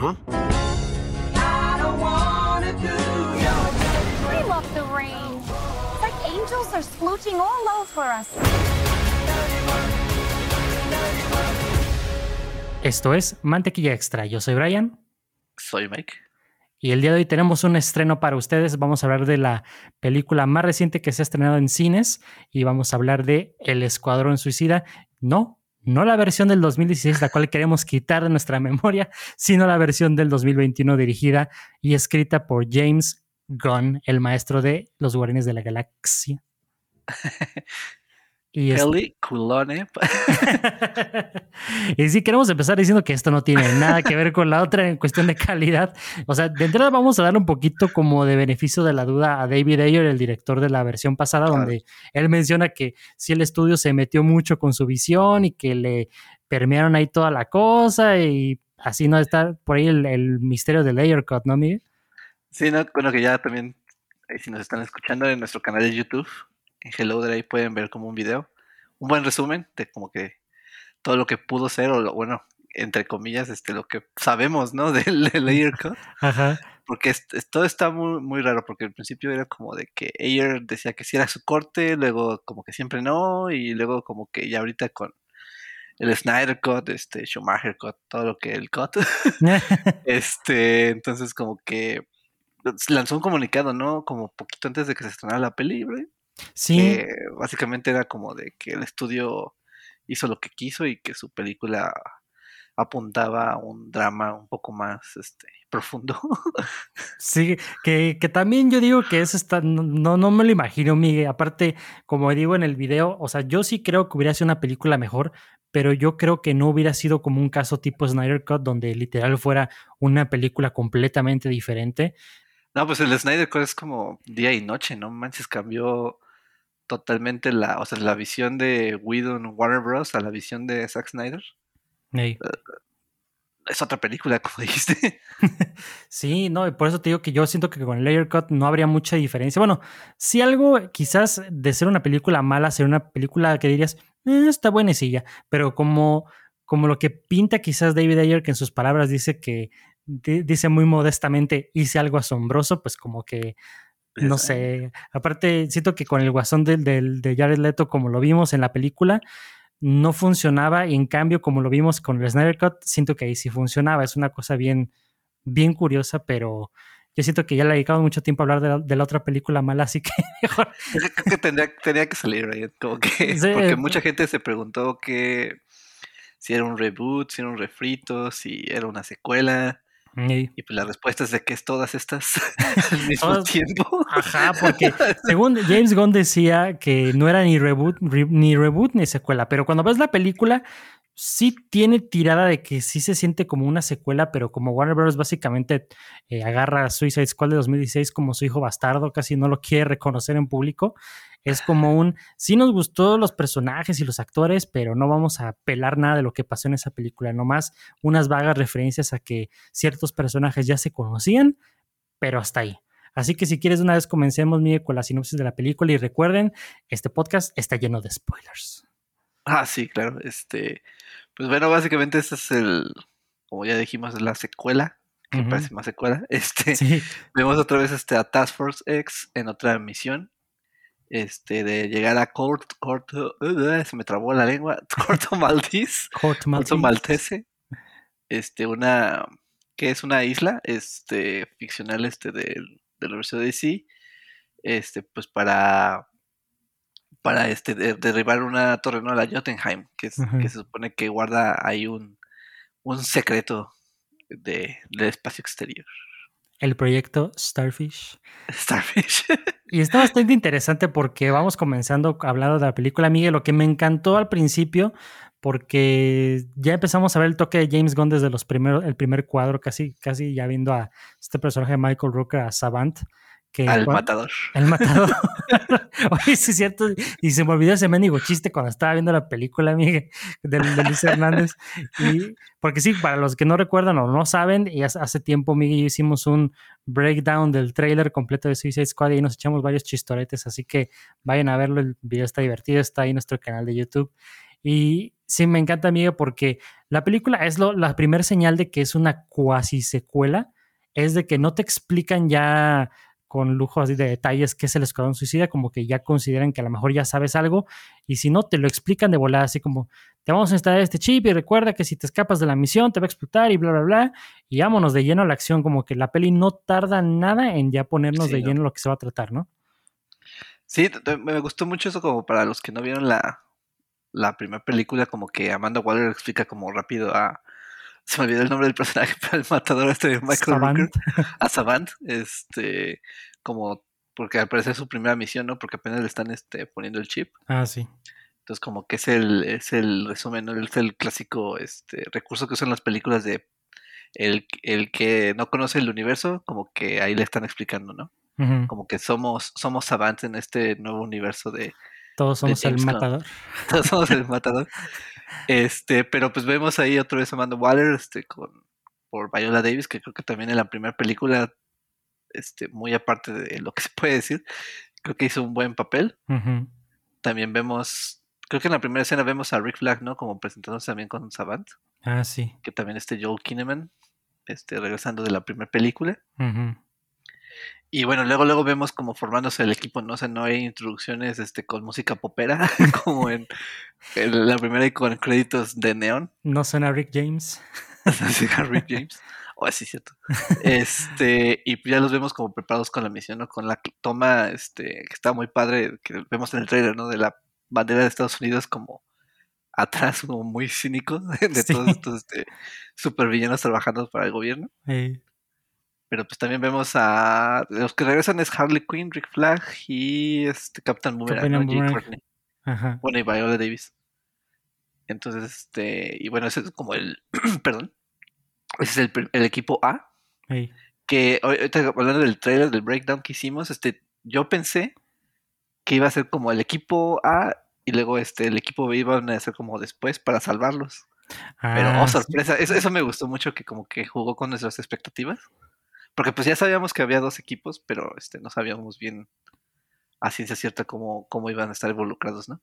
huh. We love the rain. It's like angels are splooching all over us. Esto es Mantequilla Extra. Yo soy Brian. Soy Mike. Y el día de hoy tenemos un estreno para ustedes. Vamos a hablar de la película más reciente que se ha estrenado en cines y vamos a hablar de El Escuadrón Suicida. No, no la versión del 2016, la cual queremos quitar de nuestra memoria, sino la versión del 2021 dirigida y escrita por James Gunn, el maestro de Los Guardianes de la Galaxia. Y Eli Culone. y sí, queremos empezar diciendo que esto no tiene nada que ver con la otra en cuestión de calidad. O sea, de entrada vamos a dar un poquito como de beneficio de la duda a David Ayer, el director de la versión pasada, donde él menciona que si el estudio se metió mucho con su visión y que le permearon ahí toda la cosa y así no está por ahí el, misterio del Layer Cut, ¿no, Miguel? Sí, no, bueno, que ya también, si nos están escuchando en nuestro canal de YouTube, en Hello ahí pueden ver como un video, un buen resumen de como que todo lo que pudo ser, o lo, bueno, entre comillas, este, lo que sabemos, ¿no? Del, Layer Cut. Ajá. Porque todo está muy, muy raro, porque al principio era como de que Ayer decía que sí era su corte, luego como que siempre no, y luego como que ya ahorita con el Snyder Cut, este, Schumacher Cut, todo lo que el Cut. este, entonces como que lanzó un comunicado, ¿no? Como poquito antes de que se estrenara la peli, Sí. básicamente era como de que el estudio hizo lo que quiso y que su película apuntaba a un drama un poco más este, profundo. Sí, que, también yo digo que eso está, no, no me lo imagino, Miguel. Aparte, como digo en el video, o sea, yo sí creo que hubiera sido una película mejor, pero yo creo que no hubiera sido como un caso tipo Snyder Cut, donde literal fuera una película completamente diferente. No, pues el Snyder Cut es como día y noche, ¿no? Manches, cambió totalmente la, o sea, la visión de Whedon Warner Bros. a la visión de Zack Snyder. Eh, es otra película, como dijiste. sí, no, y por eso te digo que yo siento que con el Layer Cut no habría mucha diferencia. Bueno, si algo quizás de ser una película mala, ser una película que dirías, eh, está buenecilla, pero como, como lo que pinta quizás David Ayer, que en sus palabras dice que dice muy modestamente, hice algo asombroso, pues como que no sé. Aparte, siento que con el guasón del, del, de Jared Leto, como lo vimos en la película, no funcionaba. Y en cambio, como lo vimos con el Snyder Cut, siento que ahí sí funcionaba. Es una cosa bien, bien curiosa, pero yo siento que ya le he dedicado mucho tiempo a hablar de la, otra película mala, así que mejor. Creo que tendría, que salir, Como que, porque mucha gente se preguntó que si era un reboot, si era un refrito, si era una secuela. Y pues la respuesta es de que es todas estas al mismo tiempo. Ajá, porque según James Gunn decía que no era ni reboot, ni reboot ni secuela, pero cuando ves la película sí tiene tirada de que sí se siente como una secuela, pero como Warner Bros. básicamente eh, agarra a Suicide Squad de 2016 como su hijo bastardo, casi no lo quiere reconocer en público. Es como un, sí nos gustó los personajes y los actores, pero no vamos a pelar nada de lo que pasó en esa película, nomás unas vagas referencias a que ciertos personajes ya se conocían, pero hasta ahí. Así que si quieres una vez comencemos, Miguel, con la sinopsis de la película y recuerden, este podcast está lleno de spoilers. Ah, sí, claro. Este, pues bueno, básicamente este es el, como ya dijimos, la secuela, que parece más secuela. Este, vemos otra vez este, a Task Force X en otra misión este, de llegar a Corto, Corto, uh, se me trabó la lengua, Corto Maltese, Corto Maltese, este, una, que es una isla, este, ficcional, este, del, del universo de DC, este, pues para, para, este, derribar una torre, ¿no? La Jotunheim, que, es, que se supone que guarda ahí un, un secreto de, del espacio exterior el proyecto Starfish. Starfish. y está bastante interesante porque vamos comenzando hablando de la película, Miguel, lo que me encantó al principio, porque ya empezamos a ver el toque de James Gunn desde los primeros, el primer cuadro, casi, casi ya viendo a este personaje de Michael Rooker, a Savant, al matador. El matador. Oye, sí es cierto. Y se me olvidó ese mendigo chiste cuando estaba viendo la película, Miguel, de, Luis Hernández. Y, porque sí, para los que no recuerdan o no saben, y hace tiempo Miguel y yo hicimos un breakdown del trailer completo de Suicide Squad y nos echamos varios chistoretes. Así que vayan a verlo. El video está divertido, está ahí en nuestro canal de YouTube. Y sí, me encanta, amiga, porque la película es lo, la primera señal de que es una cuasi secuela, es de que no te explican ya con lujo así de detalles qué es el escuadrón suicida, como que ya consideran que a lo mejor ya sabes algo, y si no, te lo explican de volada, así como, te vamos a instalar este chip y recuerda que si te escapas de la misión te va a explotar y bla, bla, bla, y vámonos de lleno a la acción, como que la peli no tarda nada en ya ponernos Sí, de ¿no? lleno lo que se va a tratar, ¿no? Sí, me gustó mucho eso como para los que no vieron la, la primera película, como que Amanda Waller explica como rápido a... Se me olvidó el nombre del personaje, pero el matador este de Michael Savant. Rooker, a Savant, este, como, porque al parecer es su primera misión, ¿no? Porque apenas le están este, poniendo el chip. Ah, sí. Entonces como que es el, es el resumen, ¿no? Es el clásico este, recurso que usan las películas de el, el que no conoce el universo, como que ahí le están explicando, ¿no? Como que somos, somos Savant en este nuevo universo de, Todos somos el matador. todos somos el matador. Este, pero pues vemos ahí otra vez a Amanda Waller, este, con por Viola Davis, que creo que también en la primera película, este, muy aparte de lo que se puede decir, creo que hizo un buen papel. También vemos, creo que en la primera escena vemos a Rick Flag, ¿no? Como presentándose también con Savant, Ah, sí. que también este Joel Kinnaman, este, regresando de la primera película. Y bueno, luego luego vemos como formándose el equipo, no o sea, no hay introducciones este con música popera como en, en la primera y con créditos de neón, No suena Rick James. así que Rick James. Oh, sí, cierto. Este, y ya los vemos como preparados con la misión, ¿no? Con la toma, este, que está muy padre, que vemos en el trailer, ¿no? De la bandera de Estados Unidos como atrás, como muy cínico, de Sí. todos estos este, supervillanos trabajando para el gobierno. Eh, Pero pues también vemos a. Los que regresan es Harley Quinn, Rick Flag y este Captain Boomerang. Bueno, y Viola Davis. Entonces, este. Y bueno, ese es como el. perdón. Ese es el, equipo A. Eh, Que ahor- ahorita hablando del trailer, del breakdown que hicimos, este. Yo pensé que iba a ser como el equipo A y luego este el equipo B iban a ser como después para salvarlos. Pero, ah, oh, sí. sorpresa, eso, eso me gustó mucho que como que jugó con nuestras expectativas. Porque pues ya sabíamos que había dos equipos, pero este no sabíamos bien a ciencia cierta cómo, cómo iban a estar involucrados, ¿no?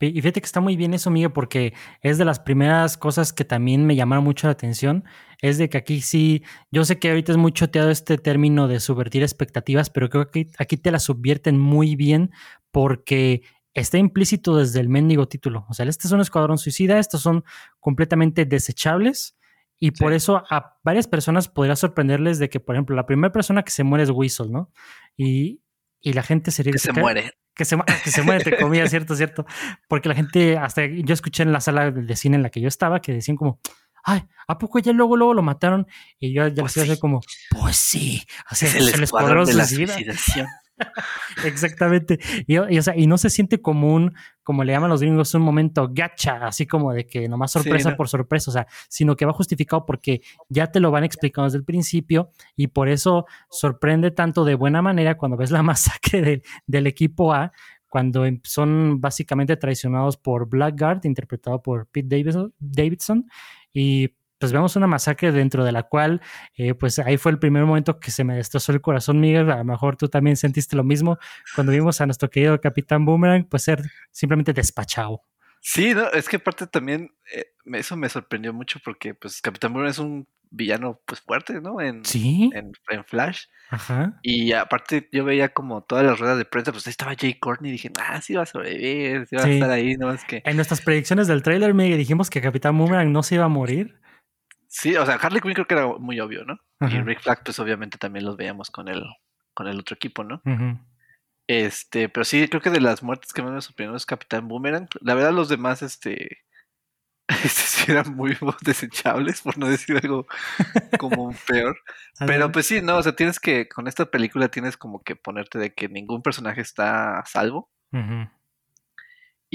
Y fíjate que está muy bien eso, Miguel, porque es de las primeras cosas que también me llamaron mucho la atención. Es de que aquí sí, yo sé que ahorita es muy choteado este término de subvertir expectativas, pero creo que aquí te las subvierten muy bien porque está implícito desde el mendigo título. O sea, este es un escuadrón suicida, estos son completamente desechables. Y por eso a varias personas podría sorprenderles de que, por ejemplo, la primera persona que se muere es Whistle, ¿no? Y, y la gente sería Que se muere. que se, mu- que se muere, entre comillas, cierto, cierto. Porque la gente, hasta yo escuché en la sala de cine en la que yo estaba, que decían como, ay, ¿a poco ya luego, luego lo mataron? Y yo ya Pues les iba a hacer como, pues sí, o sea, Es el escuadrón de la suicida". suicidación. Exactamente. Y, y, o sea, y no se siente como un, como le llaman los gringos, un momento gacha, así como de que nomás Sí, sorpresa ¿no? por sorpresa, o sea, sino que va justificado porque ya te lo van explicando desde el principio y por eso sorprende tanto de buena manera cuando ves la masacre de- del equipo A, cuando em- son básicamente traicionados por Blackguard, interpretado por Pete Davidson, Davidson y pues vemos una masacre dentro de la cual, eh, pues ahí fue el primer momento que se me destrozó el corazón, Miguel. A lo mejor tú también sentiste lo mismo cuando vimos a nuestro querido Capitán Boomerang, pues ser simplemente despachado. Sí, no, es que aparte también eh, me- eso me sorprendió mucho porque pues Capitán Boomerang es un villano pues fuerte, ¿no? En, Sí, en, en Flash. ajá. Y aparte yo veía como todas las ruedas de prensa, pues ahí estaba Jay Courtney y dije, ah, sí va a sobrevivir, sí va Sí. a estar ahí, no es que... En nuestras predicciones del trailer, Miguel, dijimos que Capitán Boomerang no se iba a morir. Sí, o sea, Harley Quinn creo que era muy obvio, ¿no? Y. Rick Flag, pues obviamente también los veíamos con el, con el otro equipo, ¿no? Este, pero sí, creo que de las muertes que más me sorprendieron es Capitán Boomerang. La verdad, los demás, este, este sí eran muy desechables, por no decir algo como peor. Pero pues sí, no, o sea, tienes que, con esta película tienes como que ponerte de que ningún personaje está a salvo. Ujú.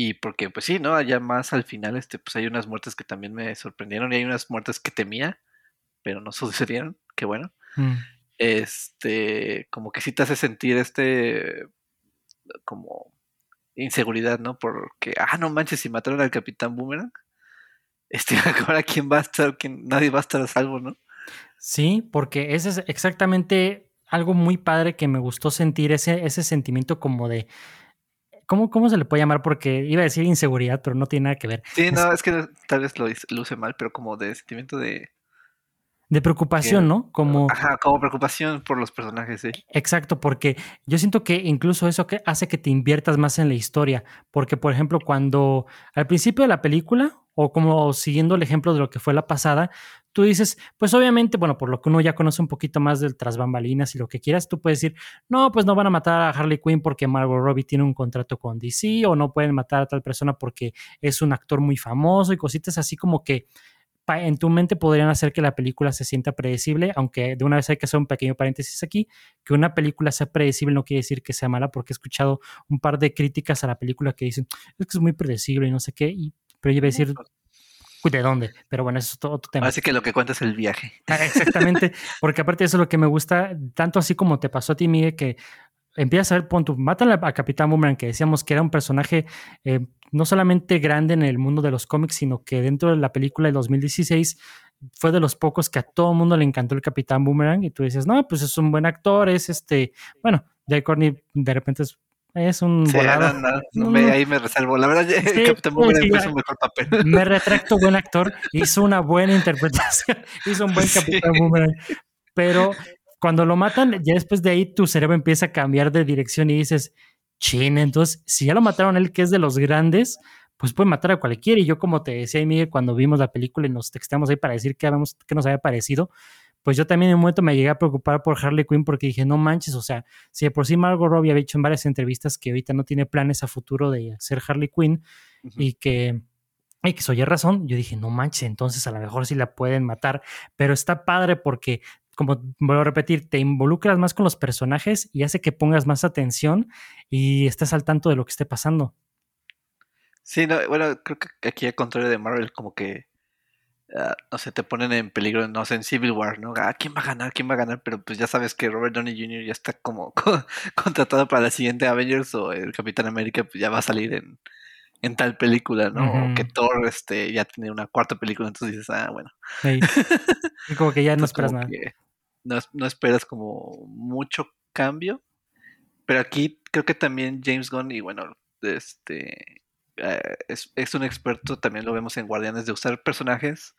Y porque, pues sí, ¿no? Allá más al final, este, pues hay unas muertes que también me sorprendieron y hay unas muertes que temía, pero no sucedieron. Qué bueno. Mm. Este, como que sí te hace sentir este, como inseguridad, ¿no? Porque, ah, no manches, si mataron al Capitán Boomerang, este, ahora quién va a estar, quién, nadie va a estar a salvo, ¿no? Sí, porque ese es exactamente algo muy padre que me gustó sentir, ese, ese sentimiento como de, ¿cómo, ¿cómo se le puede llamar? Porque iba a decir inseguridad, pero no tiene nada que ver. Sí, no, es que tal vez lo luce mal, pero como de sentimiento de de preocupación, ¿no? Como, Ajá, como preocupación por los personajes, sí. Exacto, porque yo siento que incluso eso que hace que te inviertas más en la historia, porque por ejemplo cuando al principio de la película, o como siguiendo el ejemplo de lo que fue la pasada, tú dices, pues obviamente, bueno, por lo que uno ya conoce un poquito más del tras bambalinas y lo que quieras, tú puedes decir, no, pues no van a matar a Harley Quinn porque Margot Robbie tiene un contrato con DC, o no pueden matar a tal persona porque es un actor muy famoso y cositas así como que en tu mente podrían hacer que la película se sienta predecible, aunque de una vez hay que hacer un pequeño paréntesis aquí, que una película sea predecible no quiere decir que sea mala, porque he escuchado un par de críticas a la película que dicen, es que es muy predecible y no sé qué, y, pero yo iba a decir, ¿de dónde? Pero bueno, eso es otro tema. Así que lo que cuenta es el viaje. Ah, exactamente, porque aparte de eso lo que me gusta, tanto así como te pasó a ti, Miguel, que empiezas a ver, pon matan a Capitán Boomerang, que decíamos que era un personaje eh, no solamente grande en el mundo de los cómics, sino que dentro de la película de 2016 fue de los pocos que a todo el mundo le encantó el Capitán Boomerang y tú dices, no, pues es un buen actor, es este, bueno, Jay Courtney de repente es, un volado. No, me, ahí me reservo. La verdad, el Capitán Boomerang hizo un mejor papel. Me retracto, buen actor, hizo una buena interpretación, hizo un buen Capitán Boomerang, pero cuando lo matan, ya después de ahí tu cerebro empieza a cambiar de dirección y dices, chin, entonces si ya lo mataron él, que es de los grandes, pues puede matar a cualquiera. Y yo, como te decía, Miguel, cuando vimos la película y nos texteamos ahí para decir qué, nos había parecido, pues yo también en un momento me llegué a preocupar por Harley Quinn porque dije, no manches, o sea, si de por sí Margot Robbie había dicho en varias entrevistas que ahorita no tiene planes a futuro de ser Harley Quinn y que y que soy razón, yo dije, no manches, entonces a lo mejor sí la pueden matar, pero está padre porque como vuelvo a repetir, te involucras más con los personajes y hace que pongas más atención y estés al tanto de lo que esté pasando. Sí, no, bueno, creo que aquí al contrario de Marvel, como que, uh, no sé, te ponen en peligro, no sé, en Civil War, ¿no? Ah, ¿quién va a ganar? ¿Quién va a ganar? Pero pues ya sabes que Robert Downey Jr. ya está como contratado para la siguiente Avengers o el Capitán América pues ya va a salir en, en tal película, ¿no? O que Thor este, ya tiene una cuarta película, entonces dices, ah, bueno. Y como que ya no esperas nada. No, no, esperas como mucho cambio. Pero aquí creo que también James Gunn, y bueno, este eh, es, es, un experto, también lo vemos en Guardianes, de usar personajes.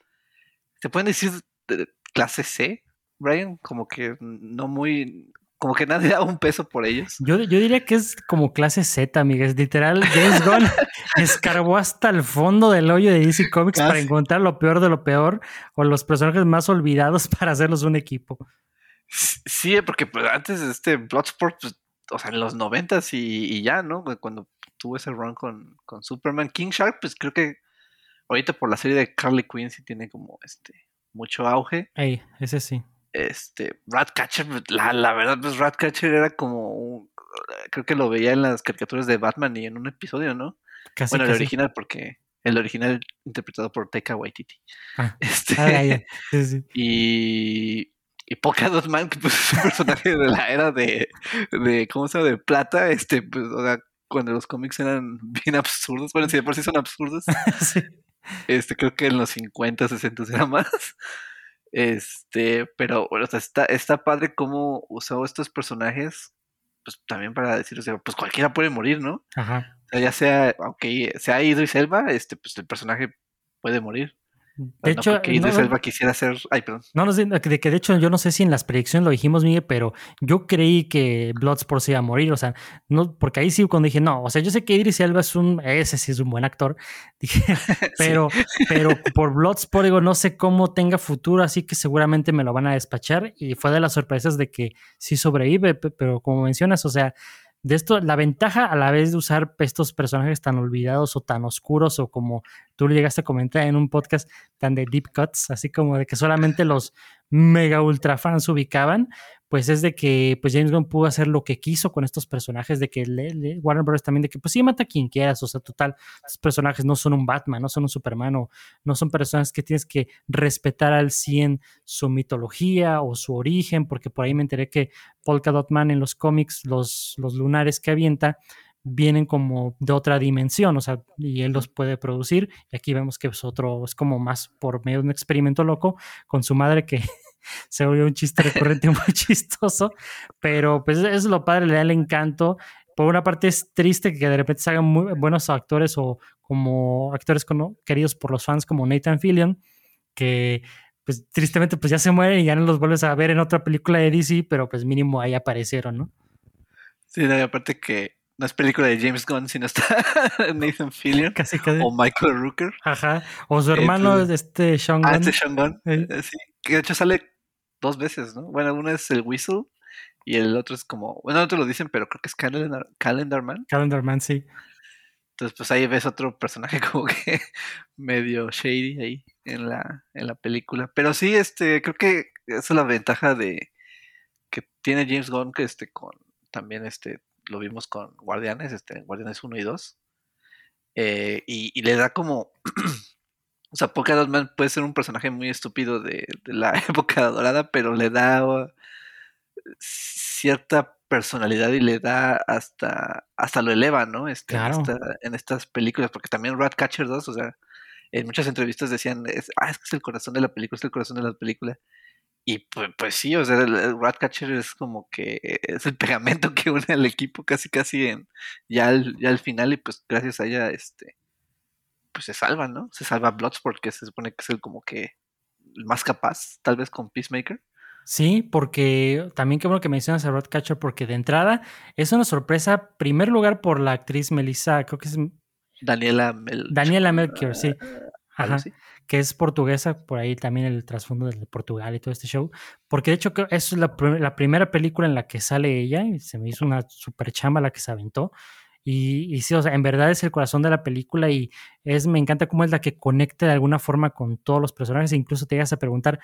¿Se pueden decir de clase C, Brian? Como que no muy como que nadie da un peso por ellos. Yo, yo diría que es como clase Z, amigas. Literal, James Gunn escarbó hasta el fondo del hoyo de DC Comics para encontrar lo peor de lo peor o los personajes más olvidados para hacerlos un equipo. Sí, porque pues, antes de este Bloodsport, pues, o sea, en los noventas y, y, ya, ¿no? Cuando tuvo ese run con, con Superman King Shark, pues creo que ahorita por la serie de Carly Quinn sí tiene como este mucho auge. Ey, ese sí este, Ratcatcher, la, la verdad, pues Ratcatcher era como creo que lo veía en las caricaturas de Batman y en un episodio, ¿no? Casi, bueno, el original, porque el original interpretado por Taika Waititi. Ah, este, ah, sí, sí. Y, y Polka Dot Man, que pues es un personaje de la era de, de ¿cómo se llama? De plata, este, pues, o sea, cuando los cómics eran bien absurdos, bueno, si de por sí son absurdos, sí. Este, creo que en los 50, 60 era más. Este, pero bueno, o sea, está, está padre cómo usó estos personajes, pues también para decir, o sea, pues cualquiera puede morir, ¿no? Ajá. O sea, ya sea, aunque se ha ido y Selva, este, pues el personaje puede morir. De hecho, no, quisiera ser. Ay, perdón. No, no, de que de hecho yo no sé si en las predicciones lo dijimos, Miguel, pero yo creí que Bloodsport se iba a morir. O sea, no, porque ahí sí cuando dije, no, o sea, yo sé que Idris Elba es un, ese sí es un buen actor. Dije, pero, pero por Bloodsport, digo, no sé cómo tenga futuro, así que seguramente me lo van a despachar. Y fue de las sorpresas de que sí sobrevive, pero como mencionas, o sea, de esto, la ventaja a la vez de usar estos personajes tan olvidados o tan oscuros o como tú lo llegaste a comentar en un podcast tan de deep cuts, así como de que solamente los mega ultra fans ubicaban, pues es de que pues James Gunn pudo hacer lo que quiso con estos personajes, de que le, Warner Bros. también, de que pues sí, mata a quien quieras, o sea, total, estos personajes no son un Batman, no son un Superman, o no son personas que tienes que respetar al 100 su mitología o su origen, porque por ahí me enteré que Polka Dot Man en los cómics, los, los lunares que avienta, vienen como de otra dimensión, o sea, y él los puede producir. Y aquí vemos que es otro, es como más por medio de un experimento loco con su madre que se volvió un chiste recurrente muy chistoso, pero pues es lo padre, le da el encanto. por una parte es triste que de repente se hagan muy buenos actores o como actores queridos por los fans como Nathan Fillion, que pues tristemente pues ya se mueren y ya no los vuelves a ver en otra película de DC, pero pues mínimo ahí aparecieron, ¿no? Sí, aparte que no es película de James Gunn, sino está Nathan Fillion casi, casi. o Michael Rooker. Ajá, o su hermano es este Sean Ah, Gunn. este Sean Gunn. Eh, Sí, que de hecho sale dos veces, ¿no? Bueno, uno es el Whistle y el otro es como, bueno, no te lo dicen, pero creo que es Calendar, Calendar Man. Calendar Man, sí. Entonces, pues ahí ves otro personaje como que medio shady ahí en la, en la película. Pero sí, este, creo que esa es la ventaja de que tiene James Gunn, que este, con también este, lo vimos con Guardianes, este, Guardianes 1 y 2. eh, y, y le da como. o sea, Polka Dot Man puede ser un personaje muy estúpido de, de la época dorada, pero le da uh, cierta personalidad y le da hasta hasta lo eleva, ¿no? Este, Claro. en, esta- en estas películas, porque también Ratcatcher 2, o sea, en muchas entrevistas decían, es, ah, es que es el corazón de la película, es el corazón de la película. Y pues, pues sí, o sea, el, el Ratcatcher es como que es el pegamento que une al equipo casi casi en ya al, ya al final y pues gracias a ella este pues se salva, ¿no? Se salva Bloodsport que se supone que es el como que el más capaz, tal vez con Peacemaker. Sí, porque también qué bueno que mencionas a Ratcatcher, porque de entrada es una sorpresa, primer lugar por la actriz Melissa, creo que es Daniela Mel Daniela Melchior, sí. Ajá. así. Que es portuguesa, por ahí también el trasfondo de Portugal y todo este show, porque de hecho es la, la primera película en la que sale ella y se me hizo una super chamba la que se aventó. Y, y sí, o sea, en verdad es el corazón de la película y es, me encanta cómo es la que conecta de alguna forma con todos los personajes e incluso te llegas a preguntar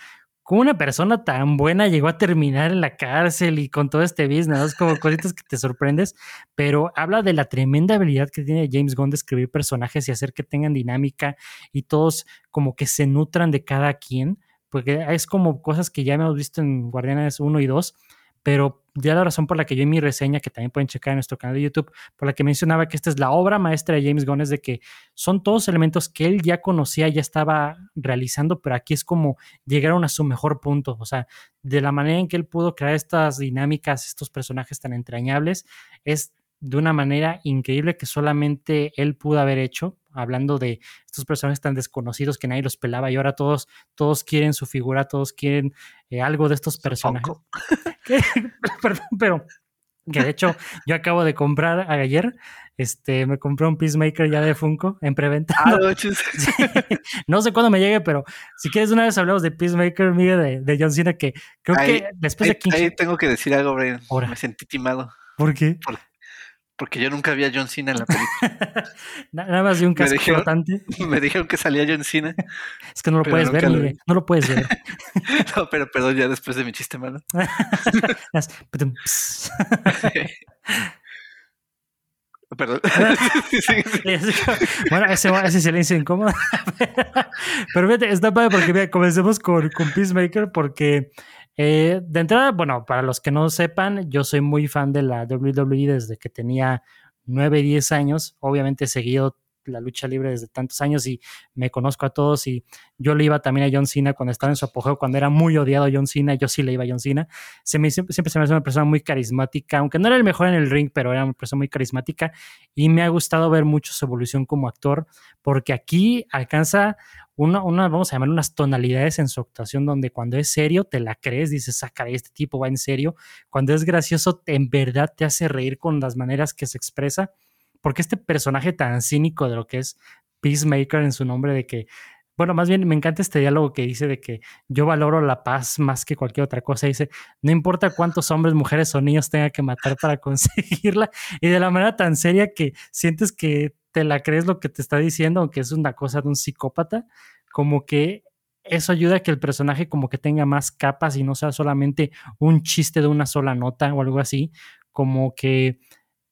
cómo una persona tan buena llegó a terminar en la cárcel y con todo este business, es como cositas que te sorprendes, pero habla de la tremenda habilidad que tiene James Gunn de escribir personajes y hacer que tengan dinámica y todos como que se nutran de cada quien, porque es como cosas que ya hemos visto en Guardianes 1 y 2, pero ya la razón por la que yo en mi reseña, que también pueden checar en nuestro canal de YouTube, por la que mencionaba que esta es la obra maestra de James Gunn, es de que son todos elementos que él ya conocía, ya estaba realizando, pero aquí es como llegaron a su mejor punto, o sea, de la manera en que él pudo crear estas dinámicas, estos personajes tan entrañables, es de una manera increíble que solamente él pudo haber hecho, hablando de estos personajes tan desconocidos que nadie los pelaba y ahora todos, todos quieren su figura, todos quieren eh, algo de estos personajes. Perdón, pero que de hecho yo acabo de comprar ayer, este, me compré un Peacemaker ya de Funko en preventa. Ah, no, chis. Sí. No sé cuándo me llegue, pero si quieres una vez hablamos de Peacemaker, Miguel, de, de John Cena, que creo Ahí- que después ahí, de 15... ahí tengo que decir algo, Brian. Ahora. Me sentí timado. ¿Por qué? Porque yo nunca vi a John Cena en la película. Na- Nada más de un Me casco dijeron- flotante. Me dijeron que salía John Cena. Es que no lo puedes ver, lo. No lo puedes ver. No, pero perdón, ya después de mi chiste malo. Perdón. Bueno, ese, ese silencio incómodo. Pero fíjate, está padre porque mira, comencemos con, con Peacemaker porque eh, de entrada, bueno, para los que no sepan, yo soy muy fan de la WWE desde que tenía 9, 10 años. Obviamente he seguido la lucha libre desde tantos años y me conozco a todos y yo le iba también a John Cena cuando estaba en su apogeo, cuando era muy odiado John Cena, yo sí le iba a John Cena. Siempre, se me hace una persona muy carismática, aunque no era el mejor en el ring, pero era una persona muy carismática y me ha gustado ver mucho su evolución como actor, porque aquí alcanza una, vamos a llamar unas tonalidades en su actuación donde cuando es serio te la crees, dices, ah, caray, este tipo va en serio. Cuando es gracioso, en verdad te hace reír con las maneras que se expresa, porque este personaje tan cínico de lo que es Peacemaker en su nombre, de que, bueno, más bien me encanta este diálogo que dice de que yo valoro la paz más que cualquier otra cosa. Dice, no importa cuántos hombres, mujeres o niños tenga que matar para conseguirla, y de la manera tan seria que sientes que te la crees lo que te está diciendo, aunque es una cosa de un psicópata, como que eso ayuda a que el personaje como que tenga más capas y no sea solamente un chiste de una sola nota o algo así, como que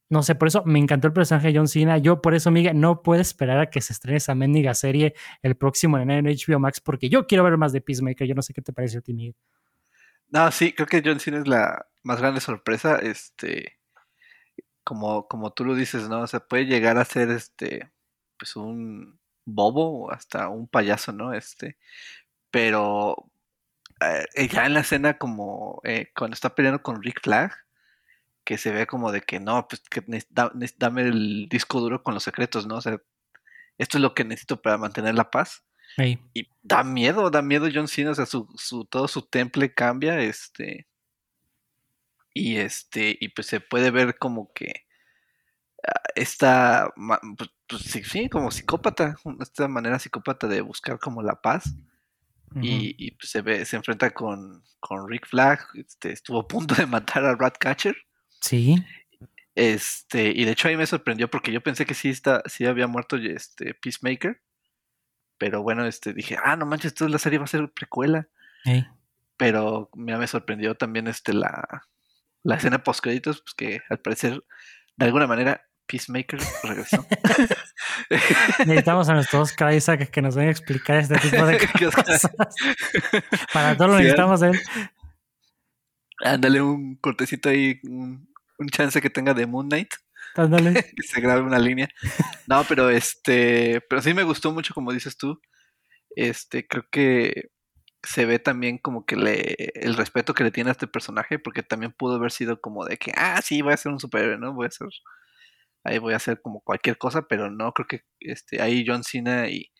no sé, por eso me encantó el personaje de John Cena. Yo por eso, Miguel, no puedo esperar a que se estrene esa mendiga serie el próximo en HBO Max porque yo quiero ver más de Peacemaker. Yo no sé qué te parece a ti, Miguel. No, sí, creo que John Cena es la más grande sorpresa. Este, como, como tú lo dices, ¿no? O sea, puede llegar a ser este, pues un bobo o hasta un payaso, ¿no? Este, pero eh, ya en la escena como eh, cuando está peleando con Rick Flag, que se ve como de que no, pues que da- dame el disco duro con los secretos, ¿no? O sea, esto es lo que necesito para mantener la paz. Y da miedo, da miedo John Cena, o sea, su, su, todo su temple cambia, este. Y este, y pues se puede ver como que ah, esta, ma- pues, pues, sí, como psicópata, esta manera psicópata de buscar como la paz. Y, pues, se ve, se enfrenta con, con Rick Flag, este, estuvo a punto de matar a Ratcatcher. Sí. Este, y de hecho ahí me sorprendió porque yo pensé que sí está, sí había muerto este Peacemaker. Pero bueno, este dije, ah, no manches, esto la serie va a ser precuela. Pero me sorprendió también este la, la escena post créditos, pues que al parecer, de alguna manera, Peacemaker regresó. Necesitamos a nuestros Oscar Isaac que nos venga a explicar este tipo de cosas. Para todo lo Sí, necesitamos él. Ándale un cortecito ahí, un, un chance que tenga de Moon Knight. Ándale. que se grabe una línea. No, pero este, pero sí me gustó mucho como dices tú. Este, creo que se ve también como que le el respeto que le tiene a este personaje, porque también pudo haber sido como de que, ah, sí, voy a ser un superhéroe, ¿no? Voy a ser ahí voy a hacer como cualquier cosa, pero no, creo que este ahí John Cena y,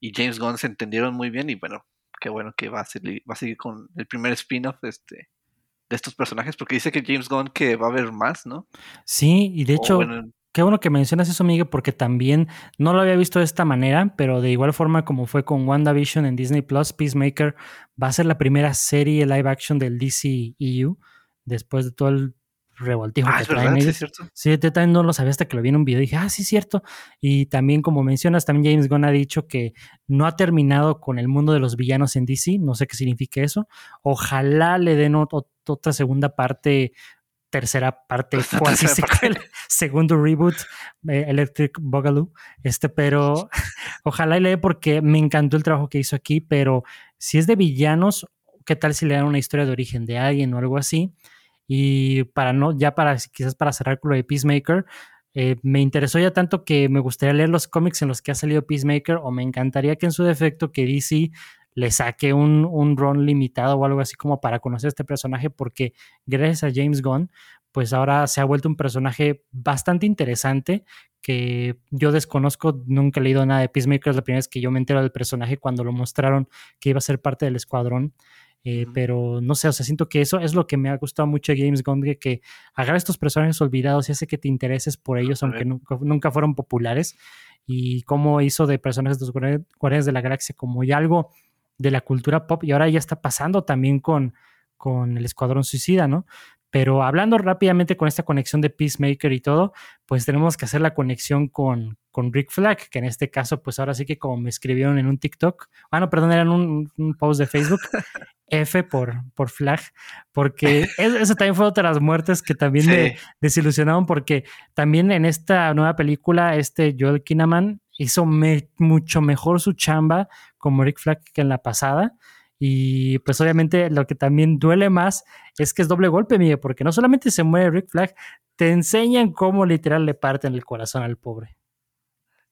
y James Gunn se entendieron muy bien y bueno, qué bueno que va a seguir, va a seguir con el primer spin-off este de estos personajes, porque dice que James Gunn que va a haber más, ¿no? Sí, y de hecho, bueno, Qué bueno que mencionas eso, Miguel, porque también no lo había visto de esta manera, pero de igual forma como fue con WandaVision en Disney Plus, Peacemaker va a ser la primera serie live action del DCEU después de todo el revoltijo ah, que es traen verdad, sí, ellos. es cierto. Sí, yo también no lo sabía hasta que lo vi en un video y dije, ah, sí, cierto. Y también, como mencionas, también James Gunn ha dicho que no ha terminado con el mundo de los villanos en DC. No sé qué significa eso. Ojalá le den ot- otra segunda parte, tercera parte, cuasi secuela, segundo reboot, eh, Electric Boogaloo. Este, pero ojalá y le dé porque me encantó el trabajo que hizo aquí. Pero si es de villanos, ¿qué tal si le dan una historia de origen de alguien o algo así? Y para no, ya para quizás para cerrar con lo de Peacemaker, eh, me interesó ya tanto que me gustaría leer los cómics en los que ha salido Peacemaker, o me encantaría que en su defecto que DC le saque un, un run limitado o algo así como para conocer a este personaje, porque gracias a James Gunn, pues ahora se ha vuelto un personaje bastante interesante que yo desconozco, nunca he leído nada de Peacemaker, es la primera vez que yo me entero del personaje cuando lo mostraron que iba a ser parte del escuadrón. Eh. Pero no sé, o sea, siento que eso es lo que me ha gustado mucho de James Gunn, de que agarra estos personajes olvidados y hace que te intereses por ellos, aunque nunca, nunca fueron populares. Y cómo hizo de personajes de los Guardi- Guardianes de la Galaxia como ya algo de la cultura pop y ahora ya está pasando también con, con el Escuadrón Suicida, ¿no? Pero hablando rápidamente con esta conexión de Peacemaker y todo, pues tenemos que hacer la conexión con, con Rick Flag, que en este caso, pues ahora sí que como me escribieron en un TikTok, ah, no, perdón, era en un, un post de Facebook, F por, por Flag, porque es- eso también fue otra de las muertes que también me desilusionaron, porque también en esta nueva película, este Joel Kinnaman hizo me- mucho mejor su chamba como Rick Flag que en la pasada. Y pues obviamente lo que también duele más es que es doble golpe, Miguel, porque no solamente se muere Rick Flag, te enseñan cómo literal le parten el corazón al pobre.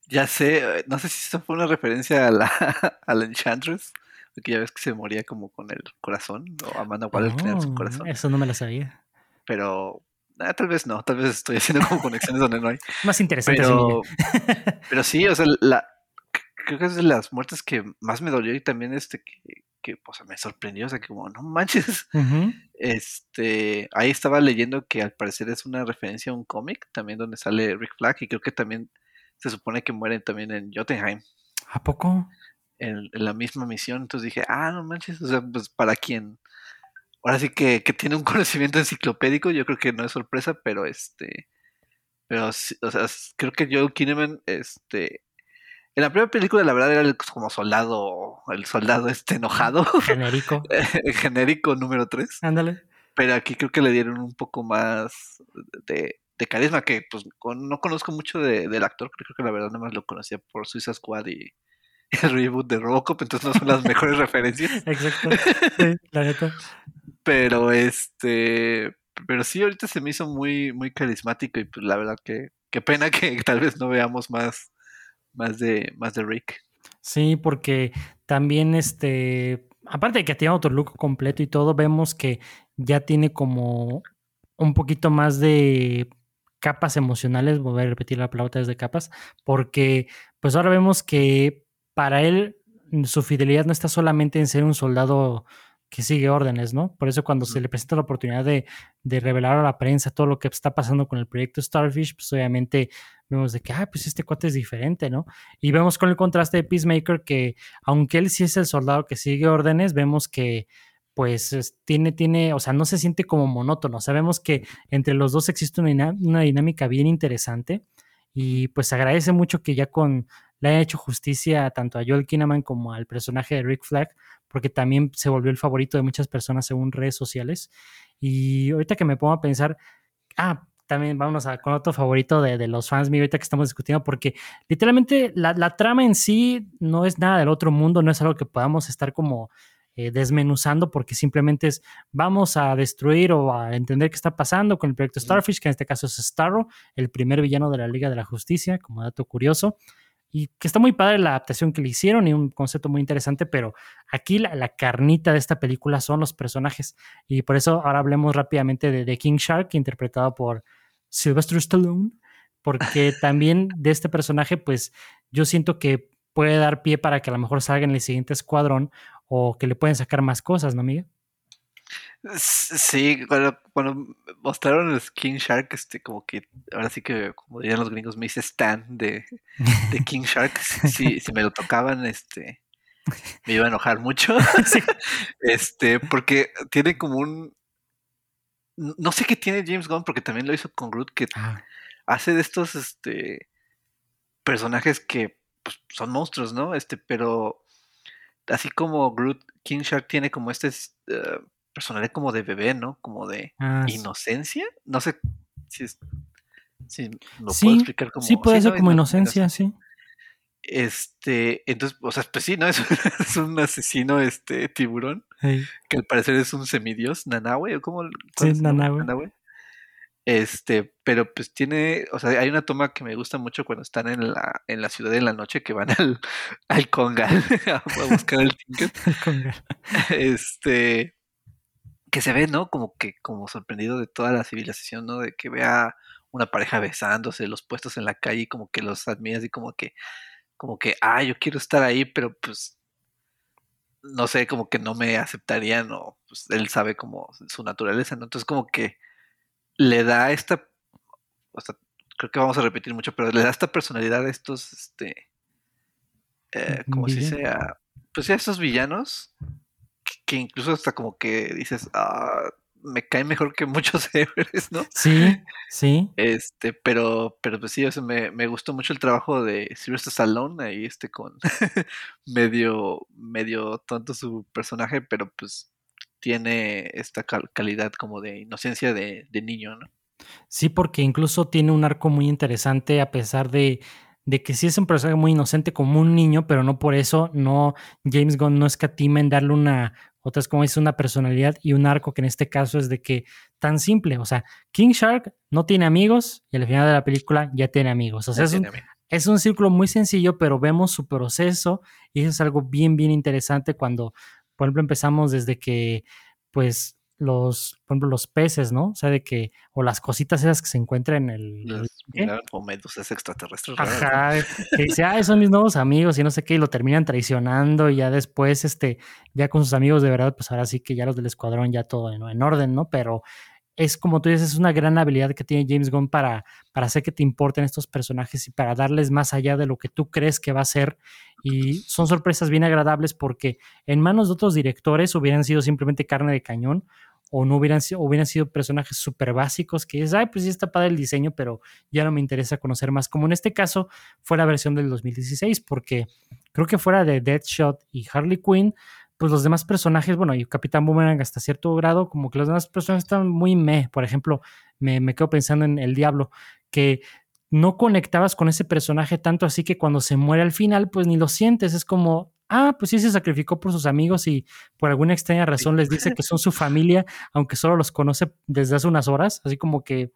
Ya sé, no sé si esto fue una referencia a la, a la Enchantress, porque ya ves que se moría como con el corazón, o Amanda Waller tenía su Oh, corazón, eso no me lo sabía. pero ah, tal vez no, tal vez estoy haciendo como conexiones donde no hay. Más interesante. Pero, pero sí, o sea, la, creo que es de las muertes que más me dolió y también este que, que o sea, me sorprendió, o sea, que como no manches, este, ahí estaba leyendo que al parecer es una referencia a un cómic también donde sale Rick Flag y creo que también se supone que mueren también en Jotunheim. ¿A poco? en, en la misma misión. Entonces dije, ah, no manches, o sea, pues para quien, ahora sí que, que tiene un conocimiento enciclopédico, yo creo que no es sorpresa, pero este, pero sí, o sea, creo que Joe Kinnaman, este, en la primera película la verdad era el- como soldado, el soldado este enojado, Genérico. el genérico número 3, Ándale. pero aquí creo que le dieron un poco más de, de carisma, que pues no conozco mucho de- del actor, creo que la verdad nada más lo conocía por Suiza Squad y el reboot de Robocop, entonces no son las mejores referencias. Exacto. Sí, la neta. Pero este, pero sí, ahorita se me hizo muy, muy carismático y pues la verdad que qué pena que tal vez no veamos más, más de, más de Rick. Sí, porque también este, aparte de que tiene otro look completo y todo, vemos que ya tiene como un poquito más de capas emocionales, voy a repetir la palabra de capas, porque pues ahora vemos que para él su fidelidad no está solamente en ser un soldado que sigue órdenes, ¿no? Por eso cuando se le presenta la oportunidad de, de, revelar a la prensa todo lo que está pasando con el proyecto Starfish, pues obviamente vemos de que, ah, pues este cuate es diferente, ¿no? Y vemos con el contraste de Peacemaker que, aunque él sí es el soldado que sigue órdenes, vemos que pues tiene, tiene, o sea, no se siente como monótono. Sabemos que entre los dos existe una, una dinámica bien interesante y pues agradece mucho que ya con le haya hecho justicia tanto a Joel Kinnaman como al personaje de Rick Flag, porque también se volvió el favorito de muchas personas según redes sociales. Y ahorita que me pongo a pensar, ah, también vámonos a, con otro favorito de, de, los fans mío ahorita que estamos discutiendo, porque literalmente la, la, trama en sí no es nada del otro mundo, no es algo que podamos estar como eh, desmenuzando, porque simplemente es vamos a destruir o a entender qué está pasando con el proyecto Starfish, que en este caso es Starro, el primer villano de la Liga de la Justicia, como dato curioso y que está muy padre la adaptación que le hicieron y un concepto muy interesante, pero aquí la, carnita de esta película son los personajes y por eso ahora hablemos rápidamente de, de King Shark, interpretado por Sylvester Stallone, porque también de este personaje, pues yo siento que puede dar pie para que a lo mejor salga en el siguiente escuadrón o que le pueden sacar más cosas, ¿no, Miguel? Sí, cuando, mostraron el King Shark, este, como que ahora sí que, como dirían los gringos, me hice stand de, de King Shark. si, si me lo tocaban, este, me iba a enojar mucho. Este, porque tiene como un. No sé qué tiene James Gunn, porque también lo hizo con Groot, que ah. hace de estos este, personajes que pues, son monstruos, ¿no? Este, pero así como Groot, King Shark tiene como este. Uh, personalidad como de bebé, ¿no? Como de ah, inocencia. No sé si, es, si lo puedo explicar como. Sí, puede ser como inocencia, sí. Este, entonces, o sea, pues sí, ¿no? Es, un asesino, este, tiburón, que al parecer es un semidios, Nanahue, o cómo. Sí, Nanahue. Este, pero pues tiene, o sea, hay una toma que me gusta mucho cuando están en la, en la ciudad en la noche que van al, al Congal a buscar el ticket. este, que se ve, ¿no? Como que, como sorprendido de toda la civilización, ¿no? De que vea una pareja besándose, los puestos en la calle, y como que los admira así como que, como que, ah, yo quiero estar ahí, pero pues, no sé, como que no me aceptarían, o pues él sabe como su naturaleza, ¿no? Entonces como que le da esta, o sea, creo que vamos a repetir mucho, pero le da esta personalidad a estos, este, eh, como si sea, pues a estos villanos que incluso hasta como que dices, ah, me cae mejor que muchos héroes, ¿no? Sí, sí. Este, pero, pero pues sí, o sea, me, me, gustó mucho el trabajo de Sylvester Stallone, ahí este con medio, medio tonto su personaje, pero pues tiene esta calidad como de inocencia de, de niño, ¿no? Sí, porque incluso tiene un arco muy interesante a pesar de, de que sí es un personaje muy inocente como un niño, pero no por eso no James Gunn no escatima en darle una otras como es una personalidad y un arco que en este caso es de que tan simple, o sea, King Shark no tiene amigos y al final de la película ya tiene amigos, o sea, es un, es un, círculo muy sencillo, pero vemos su proceso y eso es algo bien, bien interesante cuando, por ejemplo, empezamos desde que, pues, los, por ejemplo, los peces, ¿no? O sea, de que, o las cositas esas que se encuentran en el. Los, o medusas extraterrestres. Ajá, que dice, ah, son mis nuevos amigos y no sé qué, y lo terminan traicionando y ya después, este, ya con sus amigos de verdad, pues ahora sí que ya los del escuadrón, ya todo en, en orden, ¿no? Pero es como tú dices, es una gran habilidad que tiene James Gunn para, para hacer que te importen estos personajes y para darles más allá de lo que tú crees que va a ser. Y son sorpresas bien agradables porque en manos de otros directores hubieran sido simplemente carne de cañón o no hubieran sido, hubieran sido personajes súper básicos que dices, ay, pues sí está padre el diseño, pero ya no me interesa conocer más. Como en este caso fue la versión del 2016, porque creo que fuera de Deadshot y Harley Quinn, pues los demás personajes, bueno, y Capitán Boomerang hasta cierto grado, como que los demás personajes están muy meh. Por ejemplo, me, me quedo pensando en El Diablo, que no conectabas con ese personaje tanto así que cuando se muere al final, pues ni lo sientes. Es como, ah, pues sí se sacrificó por sus amigos y por alguna extraña razón les dice que son su familia, aunque solo los conoce desde hace unas horas, así como que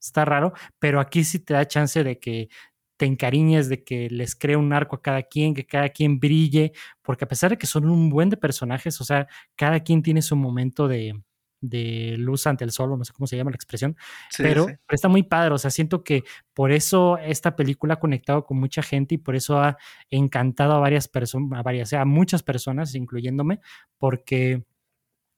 está raro, pero aquí sí te da chance de que te encariñes, de que les cree un arco a cada quien, que cada quien brille, porque a pesar de que son un buen de personajes, o sea, cada quien tiene su momento de, de luz ante el sol, o no sé cómo se llama la expresión, Sí, pero, sí. pero está muy padre, o sea, siento que por eso esta película ha conectado con mucha gente y por eso ha encantado a varias personas, a varias, a muchas personas, incluyéndome, porque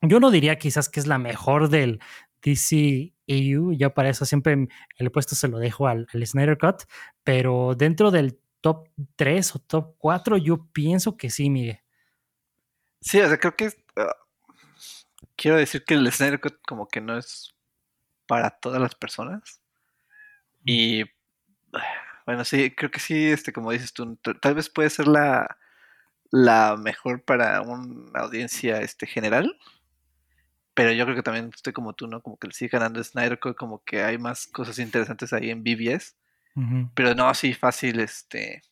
yo no diría quizás que es la mejor del DC EU, yo para eso siempre el puesto se lo dejo al, al Snyder Cut, pero dentro del top 3 o top 4 yo pienso que sí, Miguel. Sí, o sea, creo que ah, quiero decir que el Snyder Cut como que no es para todas las personas. Y bueno, sí, creo que sí, este, como dices tú, tal vez puede ser la, la mejor para una audiencia este, general. Pero yo creo que también estoy como tú, ¿no? Como que le sigue ganando Snyder Cut, como que hay más cosas interesantes ahí en BBS. Pero no así fácil, este.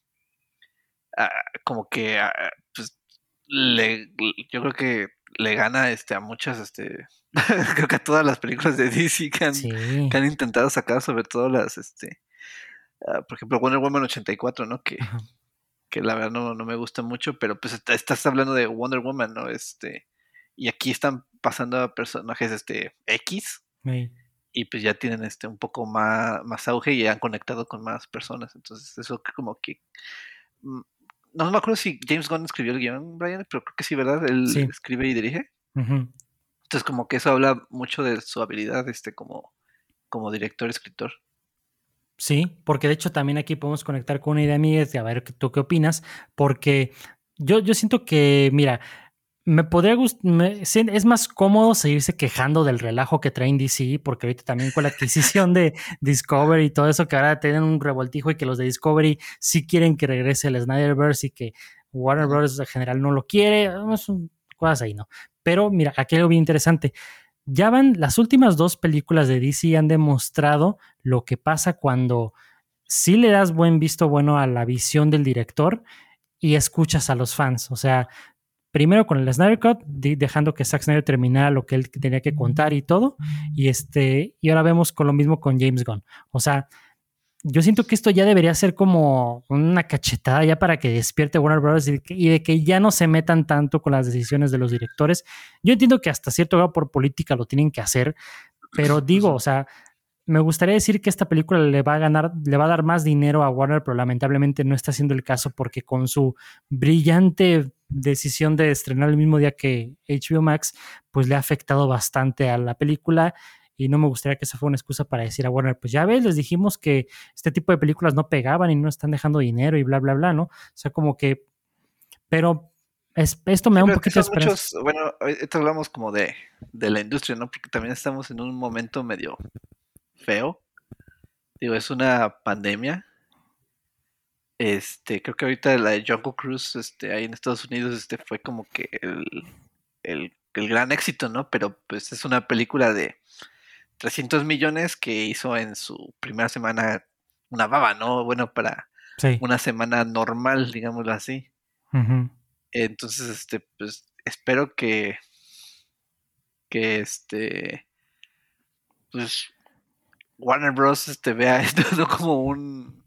ah, como que ah, pues le, yo creo que le gana este a muchas, este. creo que a todas las películas de DC que han, Sí, que han intentado sacar, sobre todo las, este. ah, por ejemplo, Wonder Woman 84, ¿no? Que, que la verdad no, no me gusta mucho, pero pues est- estás hablando de Wonder Woman, ¿no? Este. Y aquí están pasando a personajes este X sí. y pues ya tienen este un poco más, más auge y han conectado con más personas. Entonces, eso como que. mm, No me acuerdo si James Gunn escribió el guion, Brian, pero creo que sí, ¿verdad? Él Sí. escribe y dirige. Entonces, como que eso habla mucho de su habilidad, este, como, como director, escritor. Sí, porque de hecho también aquí podemos conectar con una idea mía de a ver tú qué opinas, porque yo, yo siento que, mira, me podría gustar, es más cómodo seguirse quejando del relajo que traen DC, porque ahorita también con la adquisición de Discovery y todo eso, que ahora tienen un revoltijo y que los de Discovery sí quieren que regrese el Snyderverse y que Warner Bros. en general no lo quiere, no son cosas ahí, ¿no? Pero mira, aquí hay algo bien interesante. Ya van, las últimas dos películas de DC han demostrado lo que pasa cuando sí le das buen visto bueno a la visión del director y escuchas a los fans. O sea, primero con el Snyder Cut, de- dejando que Zack Snyder terminara lo que él tenía que contar y todo. Y este, y ahora vemos con lo mismo con James Gunn. O sea, yo siento que esto ya debería ser como una cachetada ya para que despierte Warner Bros. y, y de que ya no se metan tanto con las decisiones de los directores. Yo entiendo que hasta cierto grado por política lo tienen que hacer, pero digo, o sea, me gustaría decir que esta película le va a ganar, le va a dar más dinero a Warner, pero lamentablemente no está siendo el caso porque con su brillante decisión de estrenar el mismo día que HBO Max, pues le ha afectado bastante a la película y no me gustaría que esa fuera una excusa para decir a Warner, pues ya ves, les dijimos que este tipo de películas no pegaban y no están dejando dinero y bla, bla, bla, ¿no? O sea, como que, pero es, esto me da un poquito de esperanza. muchos, bueno, ahorita hablamos como de, de la industria, ¿no? Porque también estamos en un momento medio feo. Digo, es una pandemia. Este, creo que ahorita la de Jungle Cruise, este, ahí en Estados Unidos, este, fue como que el, el, el gran éxito, ¿no? Pero pues es una película de 300 millones que hizo en su primera semana una baba, ¿no? Bueno, para Sí. una semana normal, digámoslo así. Entonces, este, pues espero que, que este, pues Warner Bros. este vea esto no como un,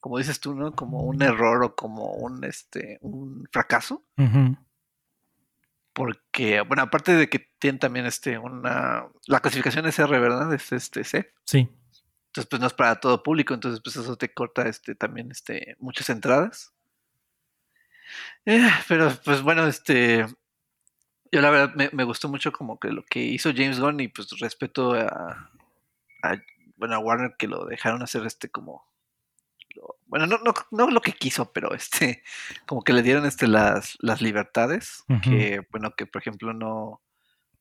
como dices tú, ¿no? Como un error o como un, este, un fracaso. Porque, bueno, aparte de que tienen también este, una, la clasificación es R, ¿verdad? Es este C. Sí. Entonces, pues no es para todo público, entonces pues eso te corta este también este muchas entradas. Eh, pero pues bueno, este yo la verdad me, me gustó mucho como que lo que hizo James Gunn y pues respeto a, a, bueno, a Warner que lo dejaron hacer este como bueno, no, no, no lo que quiso, pero este como que le dieron este las, las libertades que bueno, que por ejemplo no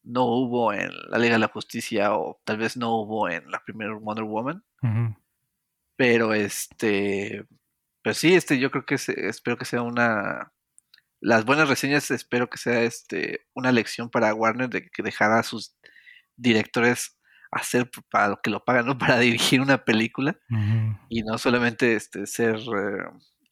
no hubo en la Liga de la Justicia o tal vez no hubo en la primera Wonder Woman. Pero este, pues sí, este, yo creo que se- espero que sea una, las buenas reseñas, espero que sea este, una lección para Warner de que dejara a sus directores hacer para lo que lo pagan, ¿no? Para dirigir una película y no solamente este, ser, eh,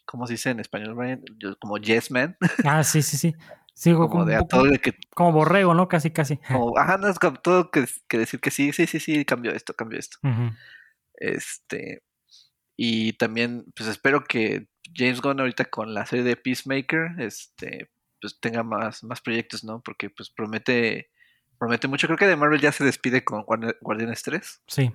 ¿cómo se dice en español, Brian? Yo- como yes man, Ah, sí, sí, sí. Sí, como como, de a todo que, como borrego, ¿no? Casi, casi. como, ajá, no es como todo que, que decir que sí, sí, sí, sí, cambio esto, cambio esto. Este, y también, pues espero que James Gunn ahorita con la serie de Peacemaker, este, pues tenga más, más proyectos, ¿no? Porque pues promete promete mucho. Creo que de Marvel ya se despide con Guardi- Guardianes 3. Sí.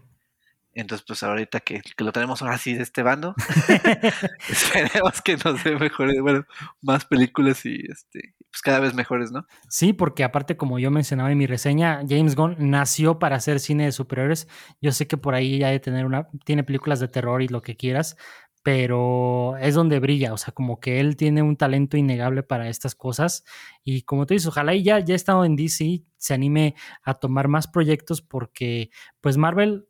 Entonces, pues ahorita que, que lo tenemos ahora sí de este bando, esperemos que nos dé mejores, bueno, más películas y este, pues cada vez mejores, ¿no? Sí, porque aparte, como yo mencionaba en mi reseña, James Gunn nació para hacer cine de superhéroes. Yo sé que por ahí ya de tener una, tiene películas de terror y lo que quieras, pero es donde brilla, o sea, como que él tiene un talento innegable para estas cosas. Y como tú dices, ojalá y ya, ya estado en DC, se anime a tomar más proyectos porque, pues Marvel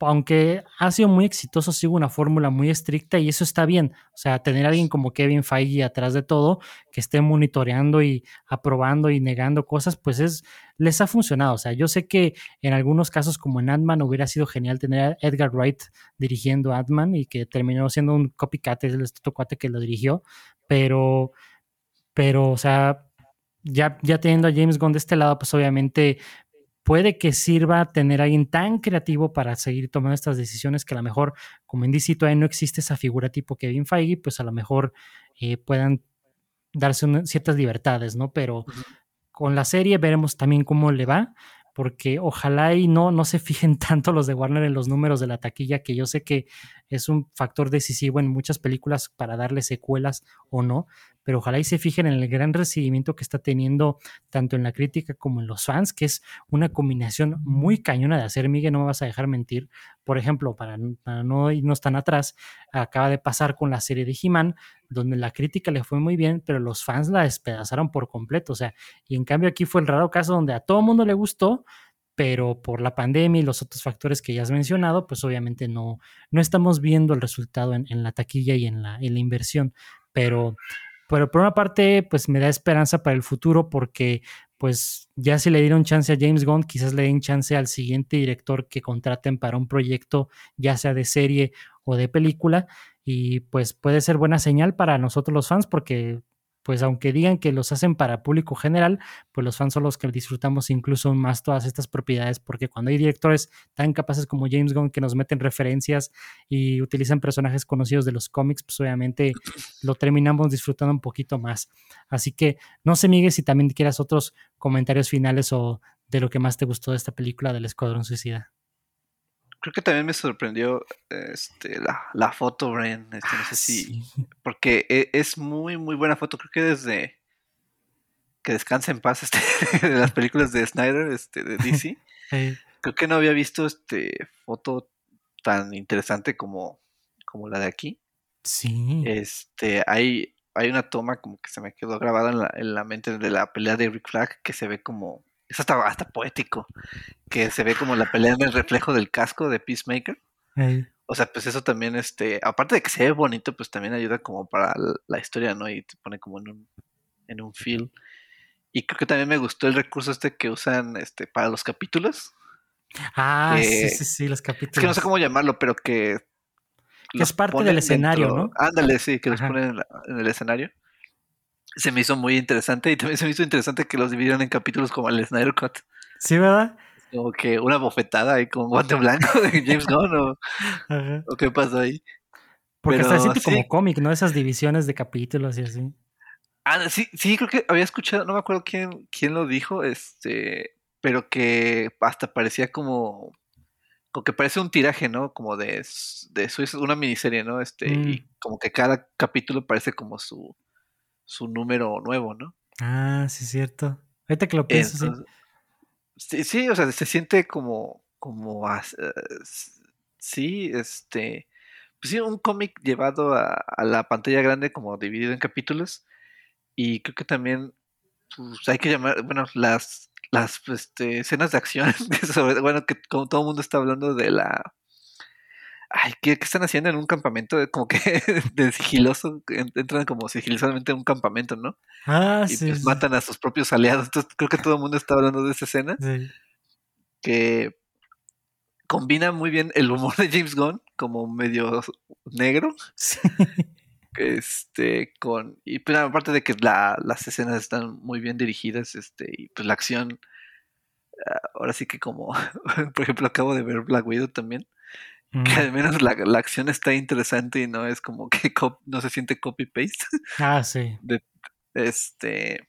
aunque ha sido muy exitoso, sigue una fórmula muy estricta y eso está bien. O sea, tener a alguien como Kevin Feige atrás de todo, que esté monitoreando y aprobando y negando cosas, pues es, les ha funcionado. O sea, yo sé que en algunos casos, como en Ant-Man, hubiera sido genial tener a Edgar Wright dirigiendo Ant-Man y que terminó siendo un copycat, es el este cuate que lo dirigió, pero, pero, o sea, ya, ya teniendo a James Gunn de este lado, pues obviamente puede que sirva tener a alguien tan creativo para seguir tomando estas decisiones que a lo mejor, como en DC todavía no existe esa figura tipo Kevin Feige, pues a lo mejor eh, puedan darse una, ciertas libertades, ¿no? Pero uh -huh. con la serie veremos también cómo le va, porque ojalá y no, no se fijen tanto los de Warner en los números de la taquilla, que yo sé que es un factor decisivo en muchas películas para darle secuelas o no, pero ojalá y se fijen en el gran recibimiento que está teniendo tanto en la crítica como en los fans, que es una combinación muy cañona de hacer, Miguel, no me vas a dejar mentir. Por ejemplo, para, para no irnos tan atrás, acaba de pasar con la serie de He-Man, donde la crítica le fue muy bien, pero los fans la despedazaron por completo, o sea, y en cambio aquí fue el raro caso donde a todo mundo le gustó, pero por la pandemia y los otros factores que ya has mencionado, pues obviamente no, no estamos viendo el resultado en, la taquilla y en la, en la inversión, pero pero por una parte, pues me da esperanza para el futuro porque pues ya si le dieron chance a James Gunn, quizás le den chance al siguiente director que contraten para un proyecto, ya sea de serie o de película, y pues puede ser buena señal para nosotros los fans porque pues aunque digan que los hacen para público general, pues los fans son los que disfrutamos incluso más todas estas propiedades, porque cuando hay directores tan capaces como James Gunn que nos meten referencias y utilizan personajes conocidos de los cómics, pues obviamente lo terminamos disfrutando un poquito más. Así que no sé, Miguel, si también quieras otros comentarios finales o de lo que más te gustó de esta película del Escuadrón Suicida. Creo que también me sorprendió este, la, la foto, Bren. Este, no sé Ah, si. sí. Porque e- es muy, muy buena foto. Creo que desde que descansa en paz este, de las películas de Snyder, este, de DC. Creo que no había visto este foto tan interesante como, como la de aquí. sí. Este, hay, hay una toma como que se me quedó grabada en la, en la mente de la pelea de Rick Flag que se ve como. Es hasta, hasta poético. Que se ve como la pelea en el reflejo del casco de Peacemaker. O sea, pues eso también, este, aparte de que se ve bonito, pues también ayuda como para la historia, ¿no? Y te pone como en un, en un feel. Y creo que también me gustó el recurso este que usan, este, para los capítulos. Ah, sí, Eh, sí, sí, los Es que no capítulos. sé cómo llamarlo, pero que... Que los es parte del escenario, dentro- ¿no? Ándale, sí, que los Ajá. ponen en, la- en el escenario. Se me hizo muy interesante y también se me hizo interesante que los dividieran en capítulos como el Snyder Cut. Sí, ¿verdad? Como que una bofetada ahí con guante blanco de James Gunn o, qué pasó ahí. Porque Pero siente como sí. cómic, ¿no? Esas divisiones de capítulos y así. Ah, sí, sí, creo que había escuchado, no me acuerdo quién, quién lo dijo, este, pero que hasta parecía como, como que parece un tiraje, ¿no? Como de, de su, una miniserie, ¿no? Este, Mm. y como que cada capítulo parece como su, su número nuevo, ¿no? Ah, sí, es cierto. Ahorita que lo pienso, sí. Entonces, sí, sí, o sea, se siente como, como, eh, sí, este, pues sí, un cómic llevado a, a la pantalla grande como dividido en capítulos y creo que también pues, hay que llamar, bueno, las, las este, escenas de acción, que sobre- bueno, que como todo el mundo está hablando de la... Ay, ¿qué, qué están haciendo en un campamento? Como que de sigiloso, en- entran como sigilosamente en un campamento, ¿no? Ah, Y sí, pues sí, matan a sus propios aliados. Entonces creo que todo el mundo está hablando de esa escena, sí. que combina muy bien el humor de James Gunn, como medio negro, Sí. este, con, y pues aparte de que la- las escenas están muy bien dirigidas, este, y pues la acción, ah, ahora sí que como, por ejemplo, acabo de ver Black Widow también, Mm. que al menos la, la acción está interesante y no es como que no se siente copy-paste, Ah, sí. este,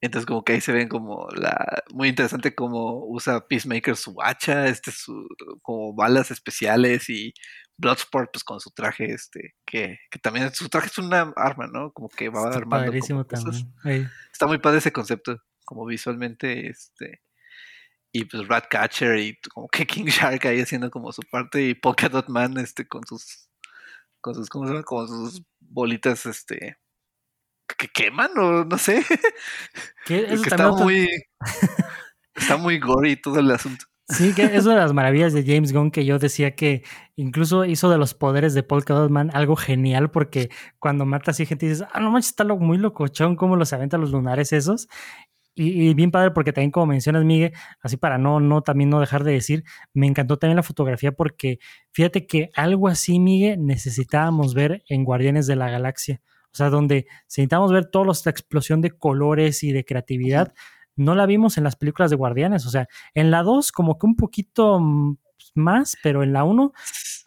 Entonces como que ahí se ven como la muy interesante como usa Peacemaker su hacha, este su como balas especiales y Bloodsport pues con su traje este que, que también su traje es una arma, ¿no? Como que va Está armando padrísimo también. Ey. Está muy padre ese concepto, como visualmente este y pues Ratcatcher y como que King Shark ahí haciendo como su parte y Polka Dot Man este con sus con sus ¿cómo se llama? Con sus bolitas este que queman o no sé. Que Es está muy. Está muy gory todo el asunto. Sí, que es una de las maravillas de James Gunn que yo decía que incluso hizo de los poderes de Polka Man algo genial porque cuando mata así gente dices, ah, no manches, está lo- muy locochón cómo los aventa los lunares esos. Y, y bien padre porque también como mencionas, Miguel, así para no, no, también no dejar de decir, me encantó también la fotografía porque fíjate que algo así, Miguel, necesitábamos ver en Guardianes de la Galaxia. O sea, donde necesitábamos ver toda esta explosión de colores y de creatividad. No la vimos en las películas de Guardianes. O sea, en la 2 como que un poquito mm, más, pero en la 1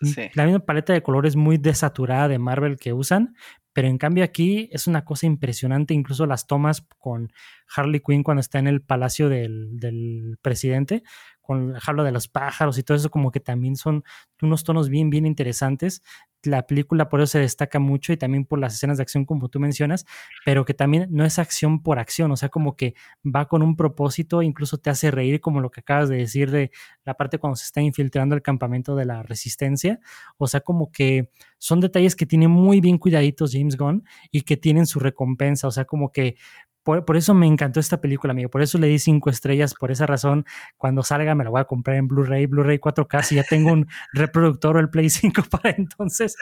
Sí. la misma paleta de colores muy desaturada de Marvel que usan, pero en cambio aquí es una cosa impresionante, incluso las tomas con Harley Quinn cuando está en el palacio del, del presidente, con el habla de los pájaros y todo eso, como que también son unos tonos bien, bien interesantes. La película por eso se destaca mucho y también por las escenas de acción como tú mencionas, pero que también no es acción por acción, o sea, como que va con un propósito, incluso te hace reír como lo que acabas de decir de la parte cuando se está infiltrando el campamento de la resistencia, o sea, como que son detalles que tiene muy bien cuidaditos James Gunn y que tienen su recompensa, o sea, como que por, por eso me encantó esta película, amigo, por eso le di cinco estrellas, por esa razón, cuando salga me la voy a comprar en Blu-ray, Blu-ray 4K, si ya tengo un reproductor o el Play 5 para entonces,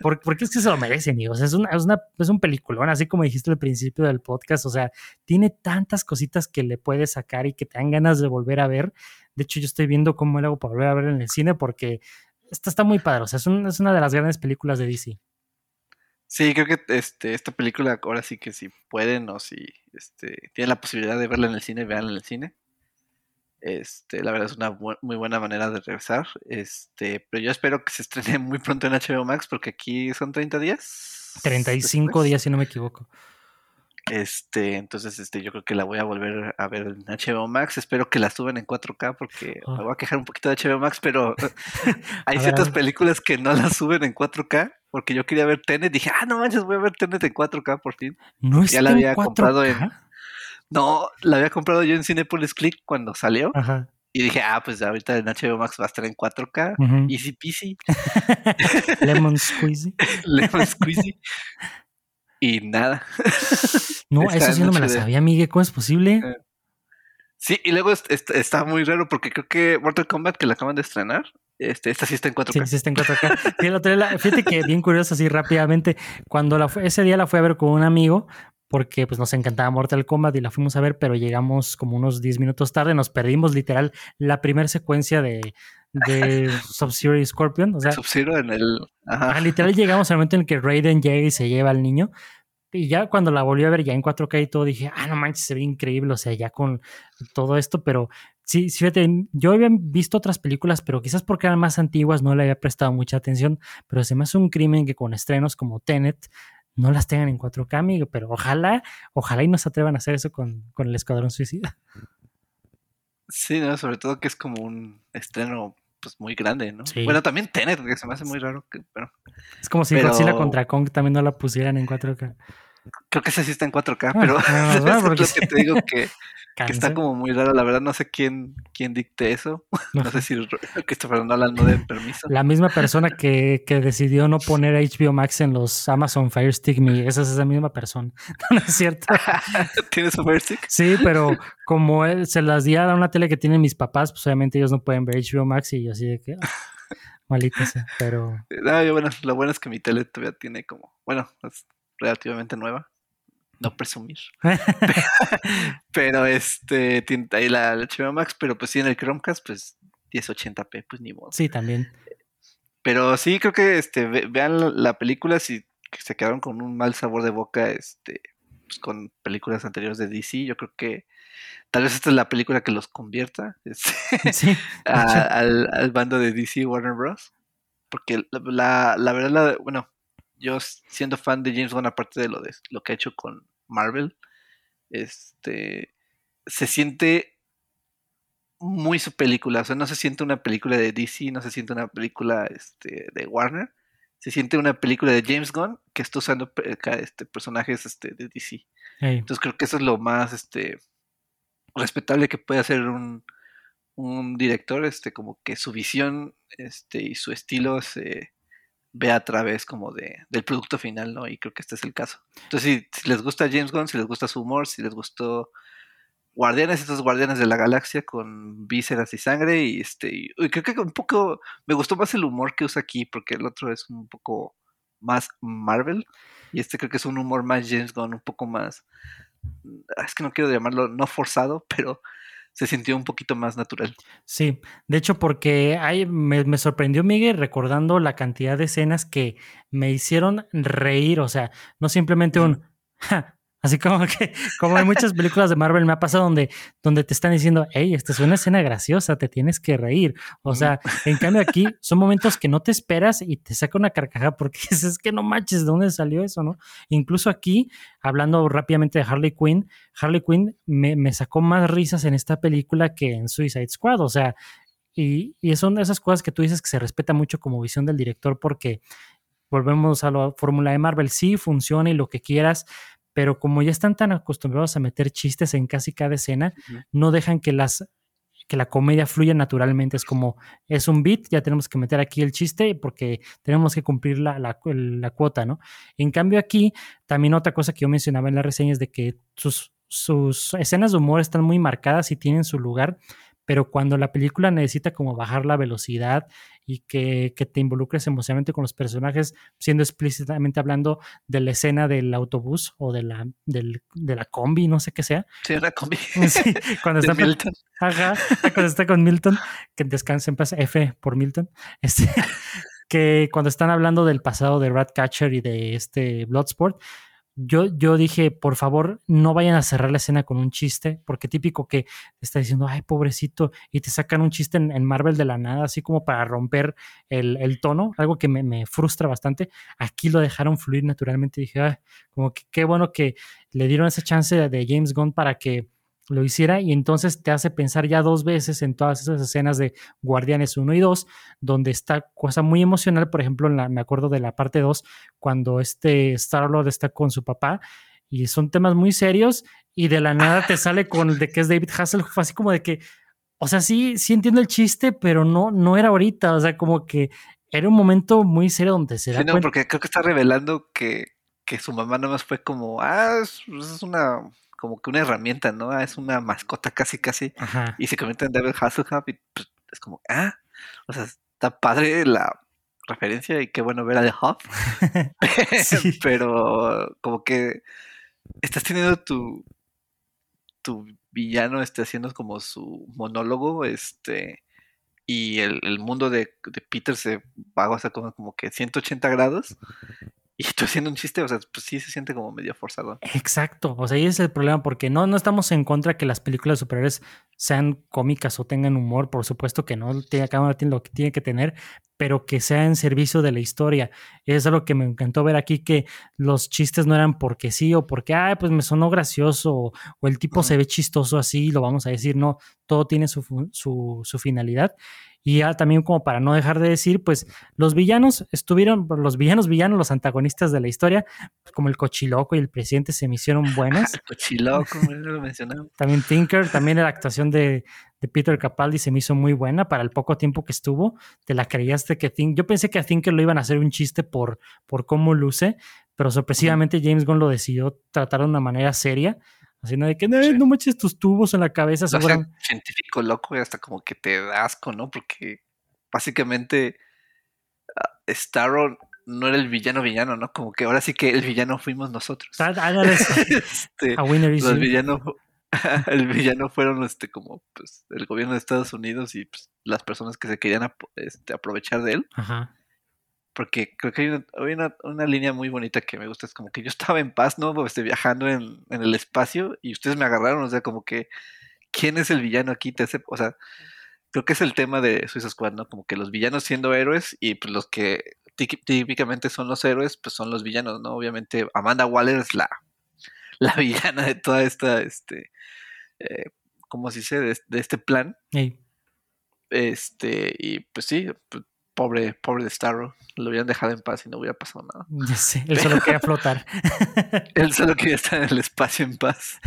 por- porque es que se lo merece, amigos, es, una, es, una, es un peliculón, así como dijiste al principio del podcast, o sea, tiene tantas cositas que le puedes sacar y que te dan ganas de volver a ver, de hecho yo estoy viendo cómo lo hago para volver a ver en el cine porque esta está muy padre, o sea, es, un- es una de las grandes películas de DC. Sí, creo que este, esta película ahora sí que si pueden o si este, tienen la posibilidad de verla en el cine, veanla en el cine. Este, la verdad es una bu- muy buena manera de regresar. Este, pero yo espero que se estrene muy pronto en HBO Max porque aquí son 30 días. 35 después. días, si no me equivoco. Este, entonces este, yo creo que la voy a volver a ver en HBO Max. Espero que la suban en 4K porque Ah. me voy a quejar un poquito de HBO Max, pero hay ciertas películas que no las suben en 4K porque yo quería ver Tenet. Dije, ah, no manches, voy a ver Tenet en 4K por fin. No está la en había 4K. comprado en- No, la había comprado yo en Cinepolis Click cuando salió Ajá. y dije, ah, pues ahorita en HBO Max va a estar en 4K. ujú. Easy peasy, Lemon Squeezy. lemon squeezy. Y nada. No, eso sí no me la sabía, Miguel. ¿Cómo es posible? Eh, Sí, y luego est- est- está muy raro porque creo que Mortal Kombat que la acaban de estrenar, este, esta sí está en 4K. Sí, sí está en 4K. Sí, el otro día la- fíjate que bien curioso, así rápidamente, cuando la ese día la fui a ver con un amigo, porque pues nos encantaba Mortal Kombat y la fuimos a ver, pero llegamos como unos 10 minutos tarde, nos perdimos literal la primera secuencia de, de Sub-Zero y Scorpion. O sea, Sub-Zero en el. Ah, Ajá. literal llegamos al momento en el que Raiden llega y se lleva al niño. Y ya cuando la volví a ver ya en 4K y todo, dije, ah, no manches, se ve increíble, o sea, ya con todo esto, pero sí, fíjate, yo había visto otras películas, pero quizás porque eran más antiguas no le había prestado mucha atención, pero se me hace un crimen que con estrenos como Tenet no las tengan en 4K, amigo, pero ojalá, ojalá y no se atrevan a hacer eso con, con el Escuadrón Suicida. Sí, no, sobre todo que es como un estreno pues muy grande, ¿no? Sí. Bueno, también Tenet, que se me hace muy raro que, pero Es como si Pero- Godzilla contra Kong también no la pusieran en 4K. Creo que esa sí está en 4K, Ah, pero ah, eso bueno, es lo que te digo que, que está como muy raro, la verdad no sé quién quién dicte eso, No. no sé si Christopher Nolan no dé permiso. La misma persona que, que decidió no poner HBO Max en los Amazon Fire Stick Me, esa es esa misma persona. No, no es cierto. ¿Tienes su Fire Stick? Sí, pero como él se las di a una tele que tienen mis papás, pues obviamente ellos no pueden ver HBO Max y yo así de que ah, malita sea. Pero No, yo, bueno, lo bueno es que mi tele todavía tiene como, bueno, es relativamente nueva. No presumir. Pero este, tiene ahí la, la HBO Max, pero pues sí en el Chromecast, pues 1080p, pues ni modo. sí, también. Pero sí, creo que este, ve- vean la, la película si que se quedaron con un mal sabor de boca, este, pues, con películas anteriores de DC. Yo creo que tal vez esta es la película que los convierta este, Sí, a- hecho. al, al bando de DC Warner Bros. Porque la, la, la verdad, la- bueno, yo siendo fan de James Gunn, aparte de lo de lo que ha hecho con Marvel, este, se siente muy su película, o sea, no se siente una película de DC, no se siente una película este, de Warner, se siente una película de James Gunn que está usando este, personajes este, de DC. Entonces creo que eso es lo más este, respetable que puede hacer un, un director, este, como que su visión este, y su estilo se ve a través como de, del producto final, ¿no? Y creo que este es el caso. Entonces, si, les gusta James Gunn, si les gusta su humor, si les gustó Guardianes, estos Guardianes de la Galaxia con vísceras y sangre, y este, y creo que un poco, me gustó más el humor que usa aquí, porque el otro es un poco más Marvel, y este creo que es un humor más James Gunn, un poco más, es que no quiero llamarlo no forzado, pero se sintió un poquito más natural. Sí, de hecho, porque hay, me, sorprendió Miguel recordando la cantidad de escenas que me hicieron reír, o sea, no simplemente un, Así como que, como en muchas películas de Marvel me ha pasado donde, donde te están diciendo, hey, esta es una escena graciosa, te tienes que reír. O sea, en cambio aquí son momentos que no te esperas y te saca una carcajada porque es que no manches, ¿de dónde salió eso, no? Incluso aquí, hablando rápidamente de Harley Quinn, Harley Quinn me, me sacó más risas en esta película que en Suicide Squad. O sea, y, y son esas cosas que tú dices que se respeta mucho como visión del director porque volvemos a la fórmula de Marvel, sí funciona y lo que quieras, pero como ya están tan acostumbrados a meter chistes en casi cada escena, no dejan que las que la comedia fluya naturalmente. Es como, es un beat, ya tenemos que meter aquí el chiste porque tenemos que cumplir la, la, la, cuota, ¿no? En cambio aquí, también otra cosa que yo mencionaba en la reseña es de que sus, sus escenas de humor están muy marcadas y tienen su lugar, pero cuando la película necesita como bajar la velocidad y que, te involucres emocionalmente con los personajes, siendo explícitamente hablando de la escena del autobús o de la, de la combi, no sé qué sea. Sí, una combi. Sí, cuando está, Milton. Ajá, cuando está con Milton, que descanse en paz, F por Milton. Este, que cuando están hablando del pasado de Ratcatcher y de este Bloodsport, yo, yo dije, por favor, no vayan a cerrar la escena con un chiste, porque típico que está diciendo, ay, pobrecito, y te sacan un chiste en, Marvel de la nada, así como para romper el, tono, algo que me, me, frustra bastante. Aquí lo dejaron fluir naturalmente. Dije, ay, como que qué bueno que le dieron esa chance de James Gunn para que lo hiciera y entonces te hace pensar ya dos veces en todas esas escenas de Guardianes 1 y 2, donde está cosa muy emocional, por ejemplo, en la, me acuerdo de la parte 2, cuando este Star-Lord está con su papá y son temas muy serios y de la nada te sale con de que es David Hasselhoff, así como de que, o sea, sí, sí entiendo el chiste, pero no, no era ahorita, o sea, como que era un momento muy serio donde se da sí, no, porque creo que está revelando que, que su mamá nada más fue como, ah, es una como que una herramienta, ¿no? Ah, es una mascota casi, casi. Y se convierte en David Hasselhoff y pues, es como, ah, o sea, está padre la referencia y qué bueno ver a The Huff. Pero como que estás teniendo tu, tu villano está haciendo como su monólogo, este, y el, mundo de, Peter se va a como, como que 180 grados y tú haciendo un chiste, o sea, pues sí se siente como medio forzado. Exacto, o sea, ahí es el problema, porque no, no estamos en contra que las películas de superhéroes sean cómicas o tengan humor, por supuesto que no, cada uno tiene lo que tiene que tener, pero que sea en servicio de la historia. Es algo que me encantó ver aquí, que los chistes no eran porque sí o porque, ah, pues me sonó gracioso, o, el tipo se ve chistoso así, lo vamos a decir, no, todo tiene su, su, su finalidad. Y ya también como para no dejar de decir, pues los villanos estuvieron, los villanos villanos, los antagonistas de la historia, como el Cochiloco y el presidente se me hicieron buenas. el Cochiloco, lo mencionamos. También Tinker, también la actuación de, Peter Capaldi se me hizo muy buena para el poco tiempo que estuvo. Te la creíaste que Tinker, yo pensé que a Tinker lo iban a hacer un chiste por, por cómo luce, pero sorpresivamente James Gunn lo decidió tratar de una manera seria Así no de que no, no manches tus tubos en la cabeza. Seguro. científico loco y hasta como que te da asco, ¿no? Porque básicamente uh, Starro no era el villano villano, ¿no? Como que ahora sí que el villano fuimos nosotros. Ah, este, a winner los villanos, el villano fueron este como pues el gobierno de Estados Unidos y pues, las personas que se querían este, aprovechar de él. Ajá porque creo que hay, una, una, línea muy bonita que me gusta, es como que yo estaba en paz, ¿no? Estoy viajando en, en, el espacio y ustedes me agarraron, o sea, como que, ¿quién es el villano aquí? Te o sea, creo que es el tema de Suicide Squad, ¿no? Como que los villanos siendo héroes y pues los que típicamente son los héroes, pues son los villanos, ¿no? Obviamente Amanda Waller es la, la villana de toda esta, este, eh, ¿cómo se dice? De, de este plan. Ey. Este, y pues sí, pues, pobre, pobre de Starro, lo hubieran dejado en paz y no hubiera pasado nada. Ya sé, él solo quería flotar. Él solo quería estar en el espacio en paz,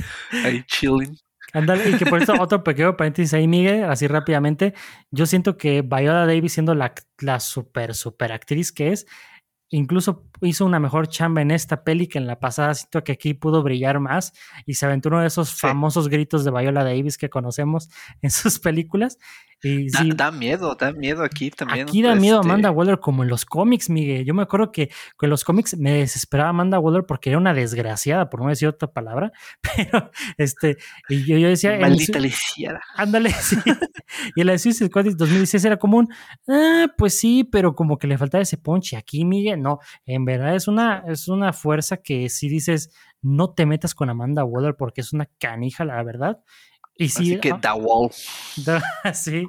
ahí chilling. Ándale, y que por eso otro pequeño paréntesis ahí, Miguel, así rápidamente. Yo siento que Viola Davis, siendo la, la super, super actriz que es, incluso hizo una mejor chamba en esta peli que en la pasada. Siento que aquí pudo brillar más y se aventó uno de esos Sí. famosos gritos de Viola Davis que conocemos en sus películas. Y Da, sí, da miedo, da miedo aquí también. Aquí da miedo este, Amanda Waller como en los cómics, Miguel. Yo me acuerdo que con los cómics me desesperaba Amanda Waller porque era una desgraciada, por no decir otra palabra. Pero, este, y yo, yo decía, en Maldita lisiada. ándale, sí. Y en la de Suicide Squad 2016 era como un, ah, pues sí, pero como que le faltaba ese punch. Y aquí, Miguel, no, en verdad es una, es una fuerza que si dices, no te metas con Amanda Waller porque es una canija, la verdad. Y sí, Así que ah, da wall. Da- sí.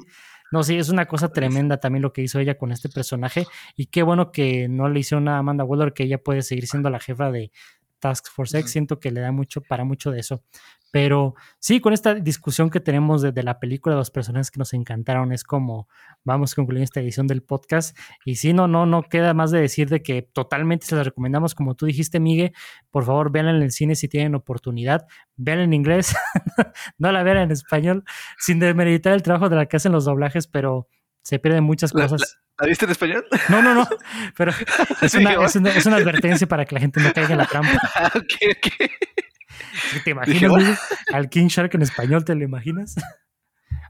No, sí, es una cosa tremenda también lo que hizo ella con este personaje. Y qué bueno que no le hicieron a Amanda Waller, que ella puede seguir siendo la jefa de Task Force X. Siento que le da mucho para mucho de eso. Pero sí, con esta discusión que tenemos de, de la película, los personajes que nos encantaron, es como vamos concluyendo esta edición del podcast. Y sí, no, no, no queda más de decir de que totalmente se la recomendamos, como tú dijiste, Migue. Por favor, véanla en el cine si tienen oportunidad. Vean en inglés, no la vean en español, sin demeritar el trabajo de la que hacen los doblajes, pero se pierden muchas La- cosas. ¿La viste en español? No, no, no, pero es Sí, una, es, una, es una advertencia para que la gente no caiga en la trampa. Ah, ok, ok. ¿Te imaginas Dije, al King Shark en español? ¿Te lo imaginas?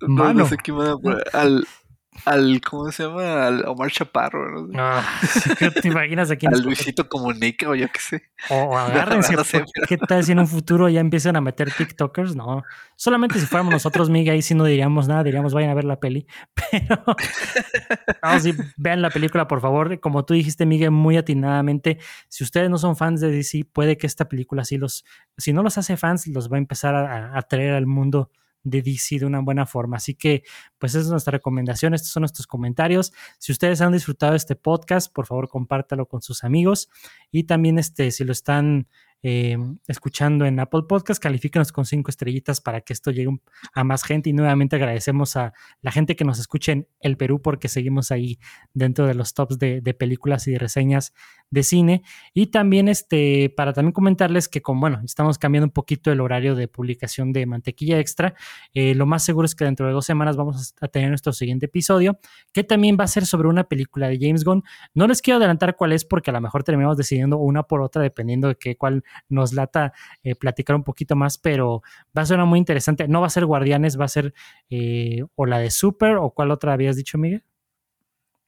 No, Mano. no sé qué. Al, al, ¿cómo se llama? Al Omar Chaparro, ¿no? Ah, ¿qué ¿Te imaginas aquí Al Luisito Comunica o yo qué sé. O, agárrense, no sé, porque ¿qué tal si en un futuro ya empiezan a meter TikTokers? No, solamente si fuéramos nosotros, Miguel, ahí sí no diríamos nada, diríamos vayan a ver la peli. Pero, no, sí, vean la película, por favor. Como tú dijiste, Miguel, muy atinadamente, si ustedes no son fans de DC, puede que esta película sí los, si no los hace fans, los va a empezar a, a traer al mundo de DC de una buena forma. Así que, pues esa es nuestra recomendación, estos son nuestros comentarios. Si ustedes han disfrutado este podcast, por favor compártalo con sus amigos y también este, si lo están eh, escuchando en Apple Podcast, califíquenos con cinco estrellitas para que esto llegue a más gente. Y nuevamente agradecemos a la gente que nos escucha en el Perú porque seguimos ahí dentro de los tops de, de películas y de reseñas de cine. Y también este para también comentarles que con bueno estamos cambiando un poquito el horario de publicación de mantequilla extra eh, lo más seguro es que dentro de dos semanas vamos a tener nuestro siguiente episodio que también va a ser sobre una película de James Gunn. No les quiero adelantar cuál es porque a lo mejor terminamos decidiendo una por otra dependiendo de qué cuál nos lata eh, platicar un poquito más, pero va a ser muy interesante. No va a ser Guardianes, va a ser eh, o la de Super o cuál otra habías dicho, Miguel.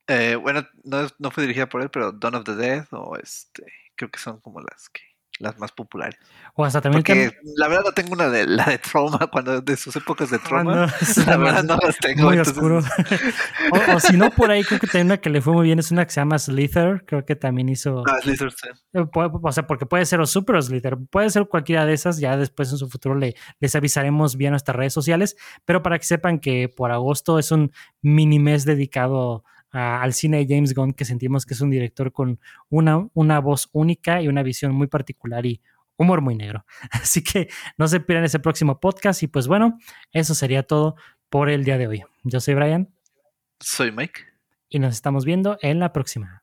Eh, bueno, no, no fue dirigida por él, pero Dawn of the Dead o este, creo que son como las que las más populares. O hasta también Porque la verdad no tengo una de la de Trauma, cuando de sus épocas de Ah, Trauma. no, la verdad no las tengo. muy entonces- oscuro. o, o si no, por ahí creo que también una que le fue muy bien es una que se llama Slither, creo que también hizo... Ah, Lizard, sí. Eh, o sea, porque puede ser o Super o Slither, puede ser cualquiera de esas, ya después en su futuro le, les avisaremos vía nuestras redes sociales, pero para que sepan que por agosto es un mini mes dedicado a- al cine de James Gunn, que sentimos que es un director con una, una voz única y una visión muy particular y humor muy negro. Así que no se pierdan ese próximo podcast y pues bueno, eso sería todo por el día de hoy. Yo soy Brian Soy Mike. y nos estamos viendo en la próxima.